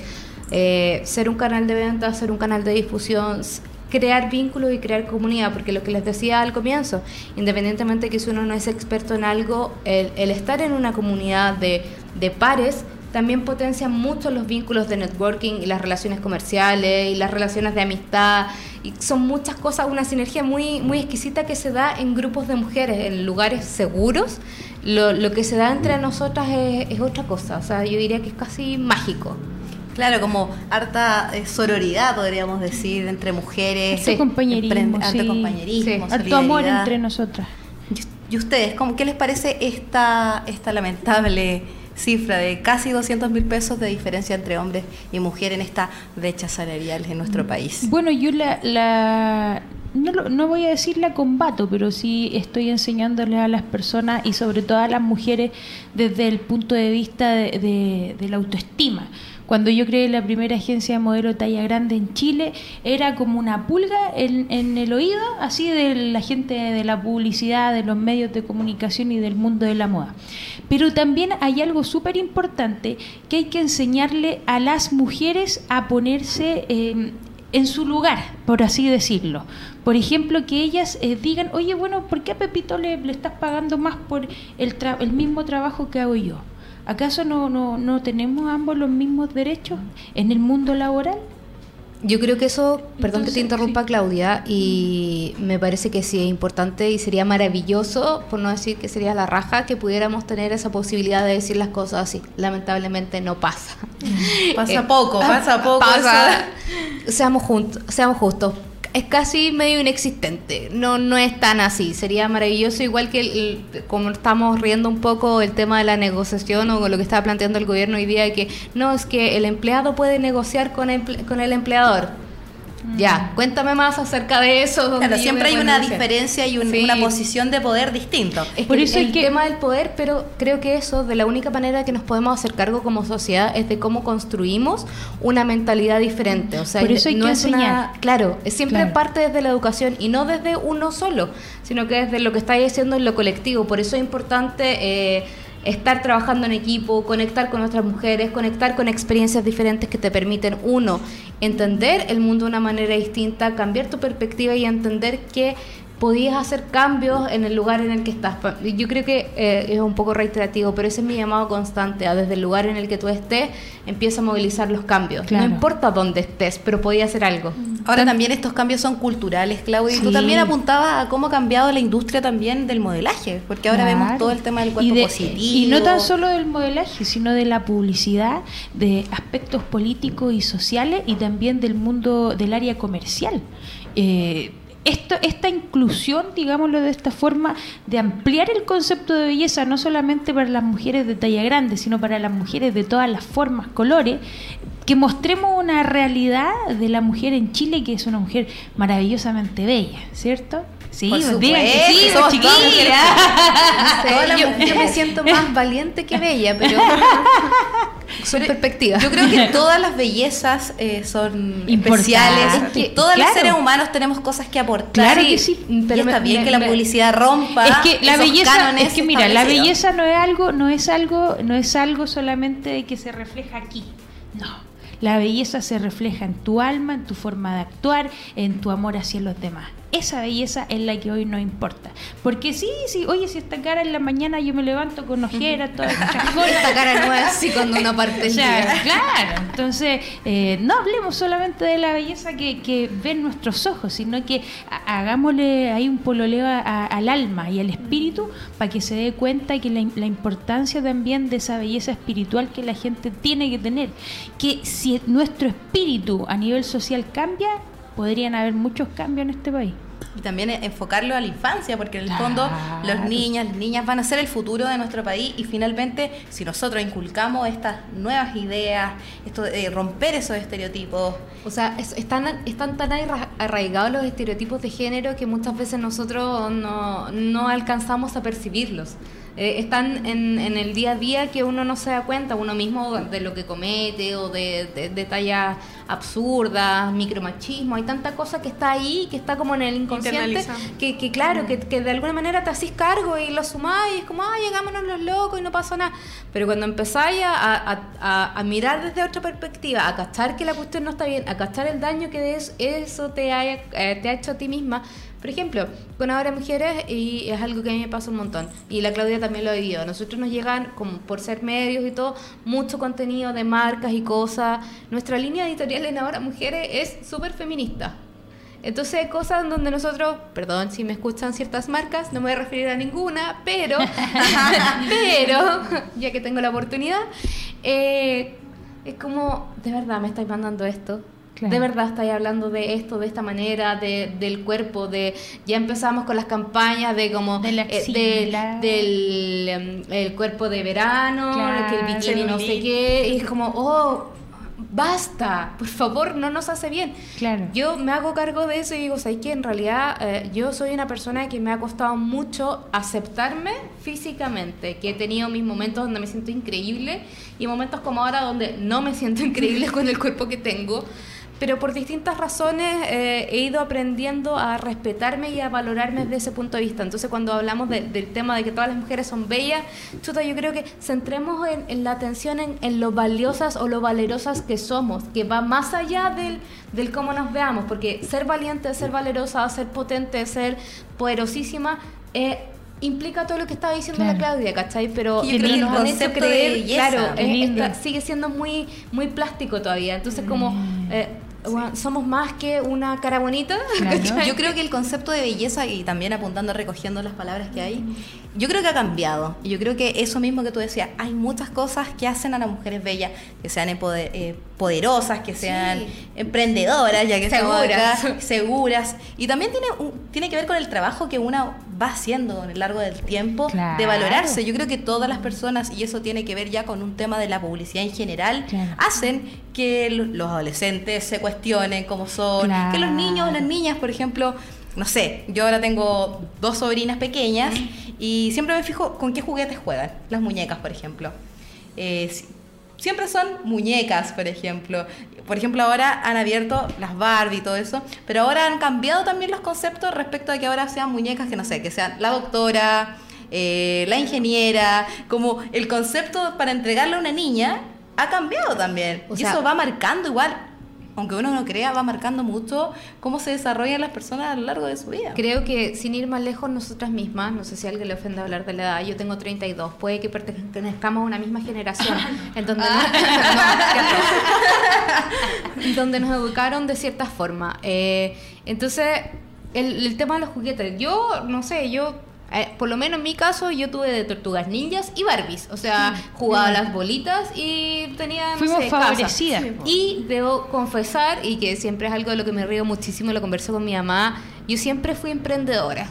eh, ser un canal de venta, ser un canal de difusión, crear vínculos y crear comunidad, porque lo que les decía al comienzo, independientemente de que si uno no es experto en algo, el, estar en una comunidad de, de pares también potencia mucho los vínculos de networking y las relaciones comerciales y las relaciones de amistad. Y son muchas cosas, una sinergia muy, muy exquisita que se da en grupos de mujeres, en lugares seguros. Lo, lo que se da entre nosotras es, es otra cosa, o sea, yo diría que es casi mágico. Claro, como harta eh, sororidad, podríamos decir, entre mujeres. Harto compañerismo, harto compañerismo, harto amor entre nosotras. ¿Y ustedes, cómo, qué les parece esta, esta lamentable cifra de casi 200 mil pesos de diferencia entre hombres y mujeres en esta brecha salarial en nuestro país? Bueno, yo la, la no, no voy a decir la combato, pero sí estoy enseñándole a las personas y sobre todo a las mujeres desde el punto de vista de la autoestima cuando yo creé la primera agencia de modelo talla grande en Chile, era como una pulga en, el oído, así de la gente de la publicidad, de los medios de comunicación y del mundo de la moda. Pero también hay algo súper importante que hay que enseñarle a las mujeres a ponerse... Eh, en su lugar, por así decirlo. Por ejemplo, que ellas eh, digan, oye, bueno, ¿por qué a Pepito le, le estás pagando más por el, el mismo trabajo que hago yo? ¿Acaso no, no, no tenemos ambos los mismos derechos en el mundo laboral? Yo creo que eso, perdón que te interrumpa Claudia, y me parece que sí es importante y sería maravilloso, por no decir que sería la raja, que pudiéramos tener esa posibilidad de decir las cosas así. Lamentablemente no pasa. Pasa eh, poco, pasa poco. Seamos, juntos, seamos justos es casi medio inexistente. No, no es tan así. Sería maravilloso, igual que como estamos riendo un poco el tema de la negociación o lo que estaba planteando el gobierno hoy día, que no, es que el empleado puede negociar con con el empleador. Ya, cuéntame más acerca de eso. Claro, siempre hay una diferencia y una posición de poder distinto. Es Por eso el, tema del poder, pero creo que eso, de la única manera que nos podemos hacer cargo como sociedad, es de cómo construimos una mentalidad diferente. O sea, Por eso hay no que es enseñar. claro, es siempre parte desde la educación y no desde uno solo, sino que desde lo que estáis haciendo en lo colectivo. Por eso es importante... Eh, estar trabajando en equipo, conectar con otras mujeres, conectar con experiencias diferentes que te permiten, uno, entender el mundo de una manera distinta, cambiar tu perspectiva y entender que podías hacer cambios en el lugar en el que estás. Yo creo que eh, es un poco reiterativo, pero ese es mi llamado constante, a desde el lugar en el que tú estés, empieza a movilizar los cambios. No importa dónde estés, pero podía hacer algo. Ahora también estos cambios son culturales, Claudia. Y tú también apuntabas a cómo ha cambiado la industria también del modelaje, porque ahora vemos todo el tema del cuerpo positivo. Y no tan solo del modelaje, sino de la publicidad, de aspectos políticos y sociales y también del mundo del área comercial. Eh, esto, esta inclusión, digámoslo de esta forma, de ampliar el concepto de belleza no solamente para las mujeres de talla grande, sino para las mujeres de todas las formas, colores, que mostremos una realidad de la mujer en Chile que es una mujer maravillosamente bella, ¿cierto? Sí, Por supuesto, sí, somos yo, me siento más valiente que bella, pero son perspectivas. Yo creo que todas las bellezas eh, son especiales. que, todos los seres humanos tenemos cosas que aportar. Claro que sí, pero está bien que la publicidad rompa. Es que la belleza, es que mira, la belleza no es algo, no es algo, no es algo solamente que se refleja aquí. No la belleza se refleja en tu alma, en tu forma de actuar, en tu amor hacia los demás. Esa belleza es la que hoy no importa. Porque sí, sí, oye, si esta cara en la mañana yo me levanto con ojeras, todas esas cosas. esta cara no es así cuando una parte Claro, entonces eh, no hablemos solamente de la belleza que, que ven nuestros ojos, sino que hagámosle ahí un pololeo al alma y al espíritu para que se dé cuenta que la, la importancia también de esa belleza espiritual que la gente tiene que tener. Que si nuestro espíritu a nivel social cambia, podrían haber muchos cambios en este país. Y también enfocarlo a la infancia, porque en el fondo los niños, las niñas van a ser el futuro de nuestro país y finalmente si nosotros inculcamos estas nuevas ideas, esto de romper esos estereotipos. O sea, están, están tan arraigados los estereotipos de género que muchas veces nosotros no, no alcanzamos a percibirlos. Eh, están en, en, el día a día que uno no se da cuenta, uno mismo de lo que comete o de, de, de tallas absurdas, micromachismo, hay tanta cosa que está ahí, que está como en el inconsciente que, que claro, que, que de alguna manera te hacís cargo y lo sumáis y es como, ah, llegámonos los locos y no pasó nada. Pero cuando empezáis a, a- a- a mirar desde otra perspectiva, a cachar que la cuestión no está bien, a cachar el daño que es- eso te ha, eh, te ha hecho a ti misma. Por ejemplo, con ahora mujeres, y es algo que a mí me pasa un montón, y la Claudia también lo ha vivido. Nosotros nos llegan, como por ser medios y todo, mucho contenido de marcas y cosas. Nuestra línea editorial en ahora mujeres es súper feminista. Entonces hay cosas donde nosotros, perdón si me escuchan ciertas marcas, no me voy a referir a ninguna, pero, pero, ya que tengo la oportunidad, eh, es como, de verdad me estáis mandando esto. Claro. De verdad estáis hablando de esto, de esta manera, de, del cuerpo, de ya empezamos con las campañas de como De la eh, del em, el cuerpo de verano, Claro. que el bikini no sé qué, y es como, oh, basta, por favor, no nos hace bien. Claro. Yo me hago cargo de eso y digo, ¿sabes que En realidad eh, yo soy una persona que me ha costado mucho aceptarme físicamente, que he tenido mis momentos donde me siento increíble y momentos como ahora donde no me siento increíble con el cuerpo que tengo. Pero por distintas razones eh, he ido aprendiendo a respetarme y a valorarme desde ese punto de vista. Entonces cuando hablamos de- del tema de que todas las mujeres son bellas, chuta, yo creo que centremos en, en la atención en, en lo valiosas o lo valerosas que somos, que va más allá del, del cómo nos veamos, porque ser valiente, ser valerosa, ser potente, ser poderosísima, eh, implica todo lo que estaba diciendo la. Claudia, ¿cachai? Pero, yo creo que el nos han hecho de belleza, claro, eh, está- sigue siendo muy, muy plástico todavía. Entonces, como eh, bueno, somos más que una cara bonita. Yo creo que el concepto de belleza, y también apuntando, recogiendo las palabras que hay, yo creo que ha cambiado. Y yo creo que eso mismo que tú decías, hay muchas cosas que hacen a las mujeres bellas, que sean empoder- eh, poderosas, que sean emprendedoras, ya que Seguras. acá, seguras. Y también tiene, tiene que ver con el trabajo que una va haciendo a lo largo del tiempo de valorarse. Yo creo que todas las personas, y eso tiene que ver ya con un tema de la publicidad en general, Claro. hacen que lo- los adolescentes se cuestionen cómo son, que los niños, las niñas, por ejemplo, no sé, yo ahora tengo dos sobrinas pequeñas y siempre me fijo con qué juguetes juegan, las muñecas, por ejemplo. Eh, si- siempre son muñecas, por ejemplo. Por ejemplo, ahora han abierto las Barbie y todo eso, pero ahora han cambiado también los conceptos respecto a que ahora sean muñecas que no sé, que sean la doctora, eh, la ingeniera, como el concepto para entregarle a una niña ha cambiado también. O y sea- eso va marcando igual, aunque uno no crea, va marcando mucho cómo se desarrollan las personas a lo largo de su vida. Creo que sin ir más lejos, nosotras mismas, no sé si a alguien le ofende hablar de la edad, yo tengo 32, puede que pertenezcamos a una misma generación, en donde, nos, no, qué atroz. donde nos educaron de cierta forma. Eh, entonces, el, el tema de los juguetes, yo, no sé, yo... eh, por lo menos en mi caso, yo tuve de tortugas ninjas y Barbies. O sea, jugaba las bolitas y tenía. no Fuimos casa. favorecidas. Y debo confesar, y que siempre es algo de lo que me río muchísimo, lo converso con mi mamá, yo siempre fui emprendedora.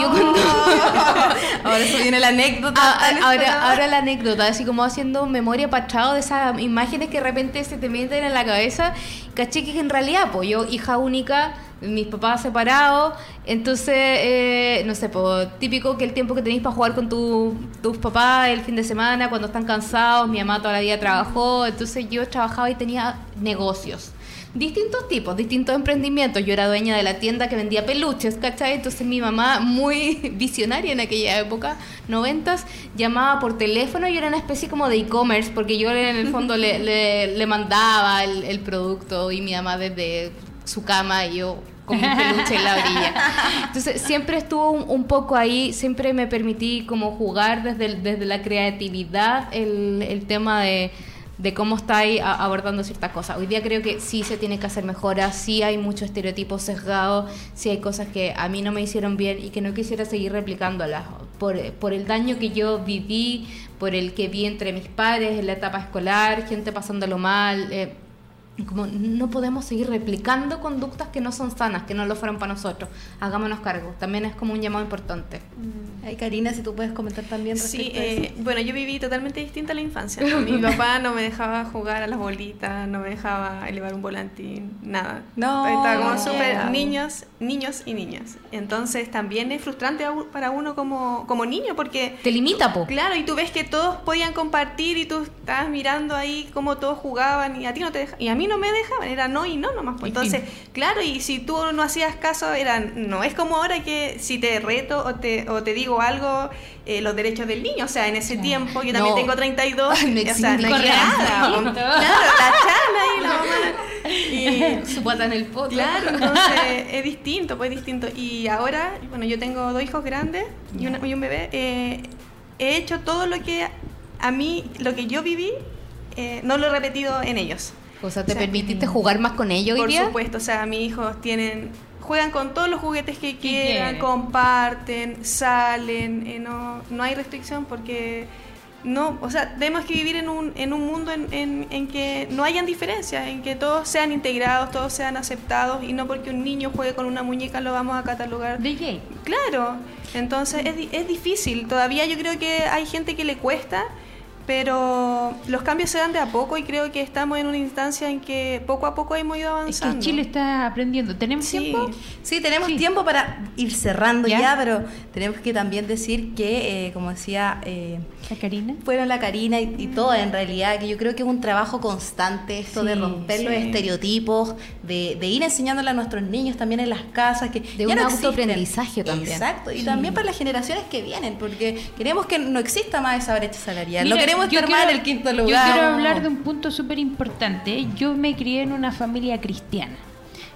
Yo cuando- Ahora eso viene la anécdota. Ah, tan ahora, ahora la anécdota, así como haciendo memoria pachado de esas imágenes que de repente se te meten en la cabeza, caché que en realidad, pues yo, hija única, mis papás separados, entonces, eh, no sé, típico que el tiempo que tenéis para jugar con tu- tus papás el fin de semana, cuando están cansados, mi mamá toda la vida trabajó, entonces yo trabajaba y tenía negocios. Distintos tipos, distintos emprendimientos. Yo era dueña de la tienda que vendía peluches, ¿cachai? Entonces mi mamá, muy visionaria en aquella época, noventas, llamaba por teléfono y era una especie como de e-commerce, porque yo en el fondo le, le- le mandaba el, producto y mi mamá desde su cama y yo con mi peluche en la orilla. Entonces siempre estuvo un, un poco ahí, siempre me permití como jugar desde, desde la creatividad el, el tema de de cómo estáis abordando ciertas cosas. Hoy día creo que sí se tiene que hacer mejoras, sí hay muchos estereotipos sesgados, sí hay cosas que a mí no me hicieron bien y que no quisiera seguir replicándolas por, por el daño que yo viví, por el que vi entre mis padres en la etapa escolar, gente pasándolo mal. eh, como no podemos seguir replicando conductas que no son sanas, que no lo fueron para nosotros. Hagámonos cargo. También es como un llamado importante. Ay, Karina, si tú puedes comentar también Sí, respecto a eso. eh, bueno, yo viví totalmente distinta a la infancia. Mi papá no me dejaba jugar a las bolitas, no me dejaba elevar un volantín, nada. No, Estaba como súper niños, niños y niñas. Entonces también es frustrante para uno como, como niño porque... Te limita, po. Claro, y tú ves que todos podían compartir y tú estabas mirando ahí cómo todos jugaban y a ti no te deja- y a mí mí no me dejaban, era no y no nomás. pues. Entonces, claro, y si tú no hacías caso, era, no es como ahora que si te reto o te, o te digo algo, eh, los derechos del niño, o sea, en ese tiempo, yo también No. tengo 32, Ay, no o sea, no nada. Claro, la chala y la mamá. Y, Su pata en el poto. Claro, entonces es distinto, pues es distinto. Y ahora, bueno, yo tengo dos hijos grandes y, una- y un bebé. eh, he hecho todo lo que a mí, lo que yo viví, eh, no lo he repetido en ellos. O sea, ¿te O sea, permitiste jugar más con ellos Por día? supuesto, o sea, mis hijos tienen juegan con todos los juguetes que quieran, comparten, salen, eh, no, no hay restricción porque no, o sea, tenemos que vivir en un, en un mundo en, en- en que no hayan diferencias, en que todos sean integrados, todos sean aceptados y no porque un niño juegue con una muñeca lo vamos a catalogar De gay. Claro, entonces es, es difícil. Todavía yo creo que hay gente que le cuesta, pero los cambios se dan de a poco y creo que estamos en una instancia en que poco a poco hemos ido Es avanzando. que Chile está aprendiendo. ¿Tenemos Sí. tiempo? Sí, tenemos Sí. tiempo para ir cerrando ¿Ya? ya, pero tenemos que también decir que, eh, como decía, eh, La Karina. fueron la Karina y, y todo en realidad, que yo creo que es un trabajo constante esto de romper sí. los estereotipos, de, de ir enseñándole a nuestros niños también en las casas, que De ya un no autoaprendizaje también. Exacto, y también para las generaciones que vienen, porque queremos que no exista más esa brecha salarial, no queremos estar quiero- en el quinto Yo quiero hablar de un punto súper importante. Yo me crié en una familia cristiana,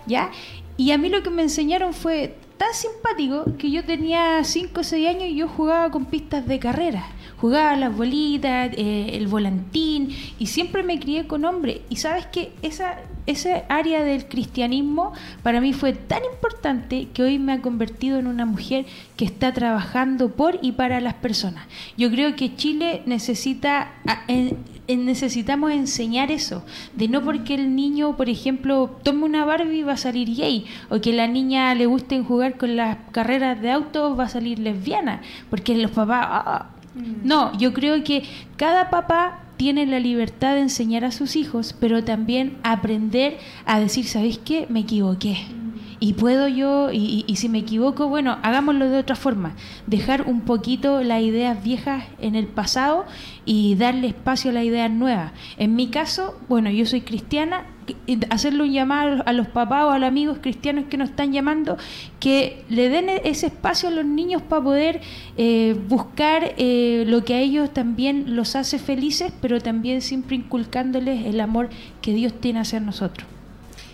¿ya? Y a mí lo que me enseñaron fue tan simpático que yo tenía 5 o 6 años y yo jugaba con pistas de carrera. Jugaba las bolitas, eh, el volantín, y siempre me crié con hombres. Y sabes que esa, ese área del cristianismo para mí fue tan importante que hoy me ha convertido en una mujer que está trabajando por y para las personas. Yo creo que Chile necesita necesitamos enseñar eso, de no porque el niño, por ejemplo, tome una Barbie va a salir gay, o que la niña le gusten jugar con las carreras de auto va a salir lesbiana, porque los papás... ah, no, yo creo que cada papá tiene la libertad de enseñar a sus hijos, pero también aprender a decir, ¿sabéis qué? Me equivoqué. Y puedo yo, y, y- y si me equivoco, bueno, hagámoslo de otra forma. Dejar un poquito las ideas viejas en el pasado y darle espacio a las ideas nuevas. En mi caso, bueno, yo soy cristiana, hacerle un llamado a los papás o a los amigos cristianos que nos están llamando, que le den e- ese espacio a los niños para poder eh, buscar eh, lo que a ellos también los hace felices, pero también siempre inculcándoles el amor que Dios tiene hacia nosotros.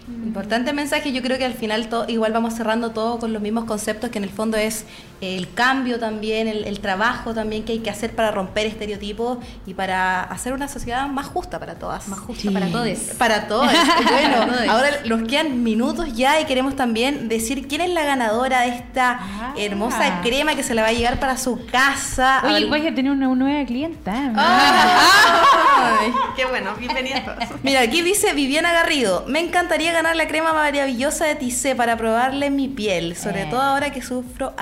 Importante mensaje, yo creo que al final igual vamos cerrando todo con los mismos conceptos, que en el fondo es el cambio también, el, el trabajo también que hay que hacer para romper estereotipos y para hacer una sociedad más justa para todas. Más justa para todos. Para todos. bueno, Para ahora nos quedan minutos ya y queremos también decir quién es la ganadora de esta Ah. hermosa crema que se le va a llegar para su casa. A Oye, voy a tener una nueva clienta. Ay. Qué bueno, bienvenidos todos. Mira, aquí dice Viviana Garrido, me encantaría ganar la crema maravillosa de Tissé para probarle en mi piel, sobre Eh. todo ahora que sufro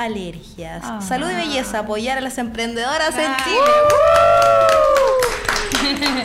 Ah. Salud y belleza, apoyar a las emprendedoras en. Chile.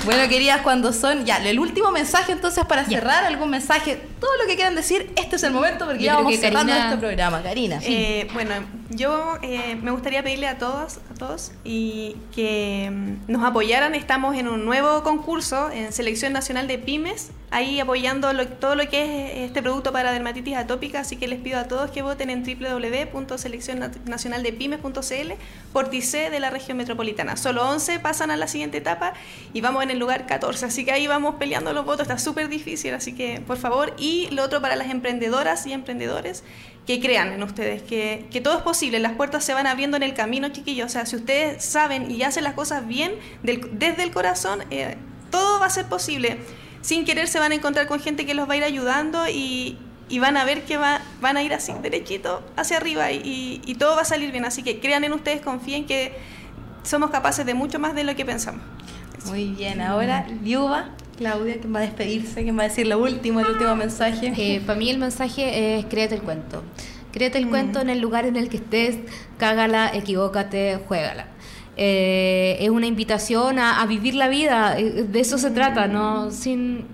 bueno, queridas, cuando son, ya, el último mensaje entonces para cerrar, algún mensaje, todo lo que quieran decir, este es el momento porque Yo ya vamos cerrando Karina- este programa, Karina. Eh, bueno, yo eh, me gustaría pedirle a todos, a todos y que mm, nos apoyaran. Estamos en un nuevo concurso en Selección Nacional de Pymes, ahí apoyando lo- todo lo que es este producto para dermatitis atópica. Así que les pido a todos que voten en www.seleccionnacionaldepymes.cl por TICE de la región metropolitana. Solo 11 pasan a la siguiente etapa y vamos en el lugar 14. Así que ahí vamos peleando los votos, está súper difícil. Así que por favor, y lo otro para las emprendedoras y emprendedores que crean en ustedes, que, que todo es posible, las puertas se van abriendo en el camino, chiquillos. O sea, si ustedes saben y hacen las cosas bien del- desde el corazón, eh, todo va a ser posible. Sin querer se van a encontrar con gente que los va a ir ayudando y, y van a ver que va, van a ir así, derechito, hacia arriba y, y- todo va a salir bien. Así que crean en ustedes, confíen que somos capaces de mucho más de lo que pensamos. Muy bien, ahora Liuba, Claudia, ¿quién va a despedirse? ¿Quién va a decir lo último, el último mensaje? Eh, para mí el mensaje es créete el cuento. Créete el cuento en el lugar en el que estés, cágala, equivócate, juégala. Eh, es una invitación a, a vivir la vida, eh, de eso se trata, no sin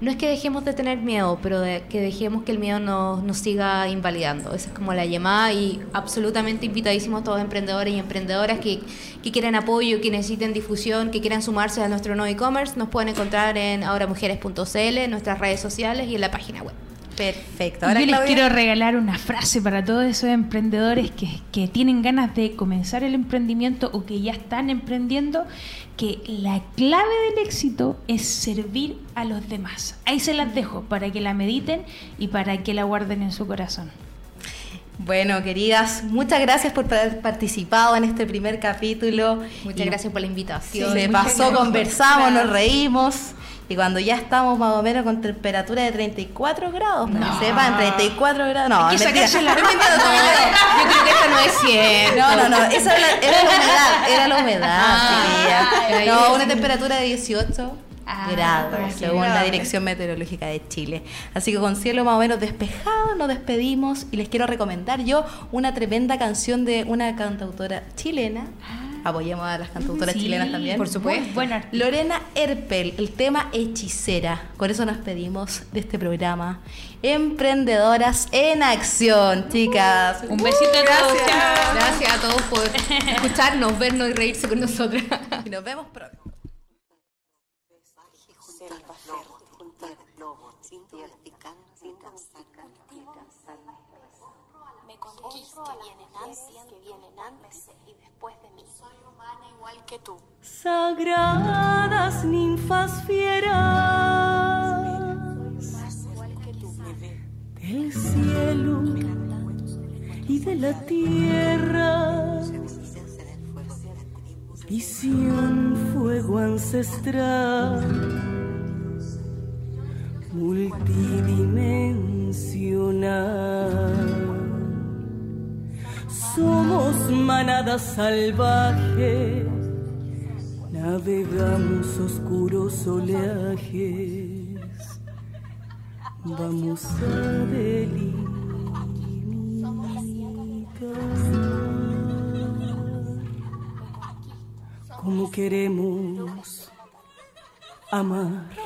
no es que dejemos de tener miedo, pero de que dejemos que el miedo nos, nos siga invalidando. Esa es como la llamada y absolutamente invitadísimos a todos emprendedores y emprendedoras que, que quieran apoyo, que necesiten difusión, que quieran sumarse a nuestro nuevo e-commerce. Nos pueden encontrar en ahoramujeres.cl, en nuestras redes sociales y en la página web. Perfecto. Yo Ahora, les Claudia, quiero regalar una frase para todos esos emprendedores que, que tienen ganas de comenzar el emprendimiento o que ya están emprendiendo, que la clave del éxito es servir a los demás. Ahí se las dejo para que la mediten y para que la guarden en su corazón. Bueno, queridas, muchas gracias por haber participado en este primer capítulo. Muchas Y gracias por la invitación. Se pasó, gracias. conversamos, nos reímos. Y cuando ya estamos más o menos con temperatura de 34 grados, para que sepan, 34 grados. No, Hay que mentira. la estoy mintiendo. Yo creo que esto no es cierto. No, no, no, esa era la, era la humedad, era la humedad, Ah, No, una temperatura de 18 Ah, grados, según la. Dirección Meteorológica de Chile. Así que con cielo más o menos despejado nos despedimos y les quiero recomendar yo una tremenda canción de una cantautora chilena. Apoyemos a las cantautoras Sí, chilenas también. por supuesto. Buen artista. Lorena Erpel, el tema hechicera. Con eso nos pedimos de este programa. Emprendedoras en acción, chicas. Un besito a todos. Gracias a todos por escucharnos, vernos y reírse con nosotros. Y nos vemos pronto. Me conquisto que vienen antes, que vienen antes y después de mí. Soy humana igual que tú. Sagradas ninfas fieras del cielo y de la tierra. Visión, fuego ancestral, multidimensional. Somos manada salvaje, navegamos oscuros oleajes, vamos a delimitar como queremos amar.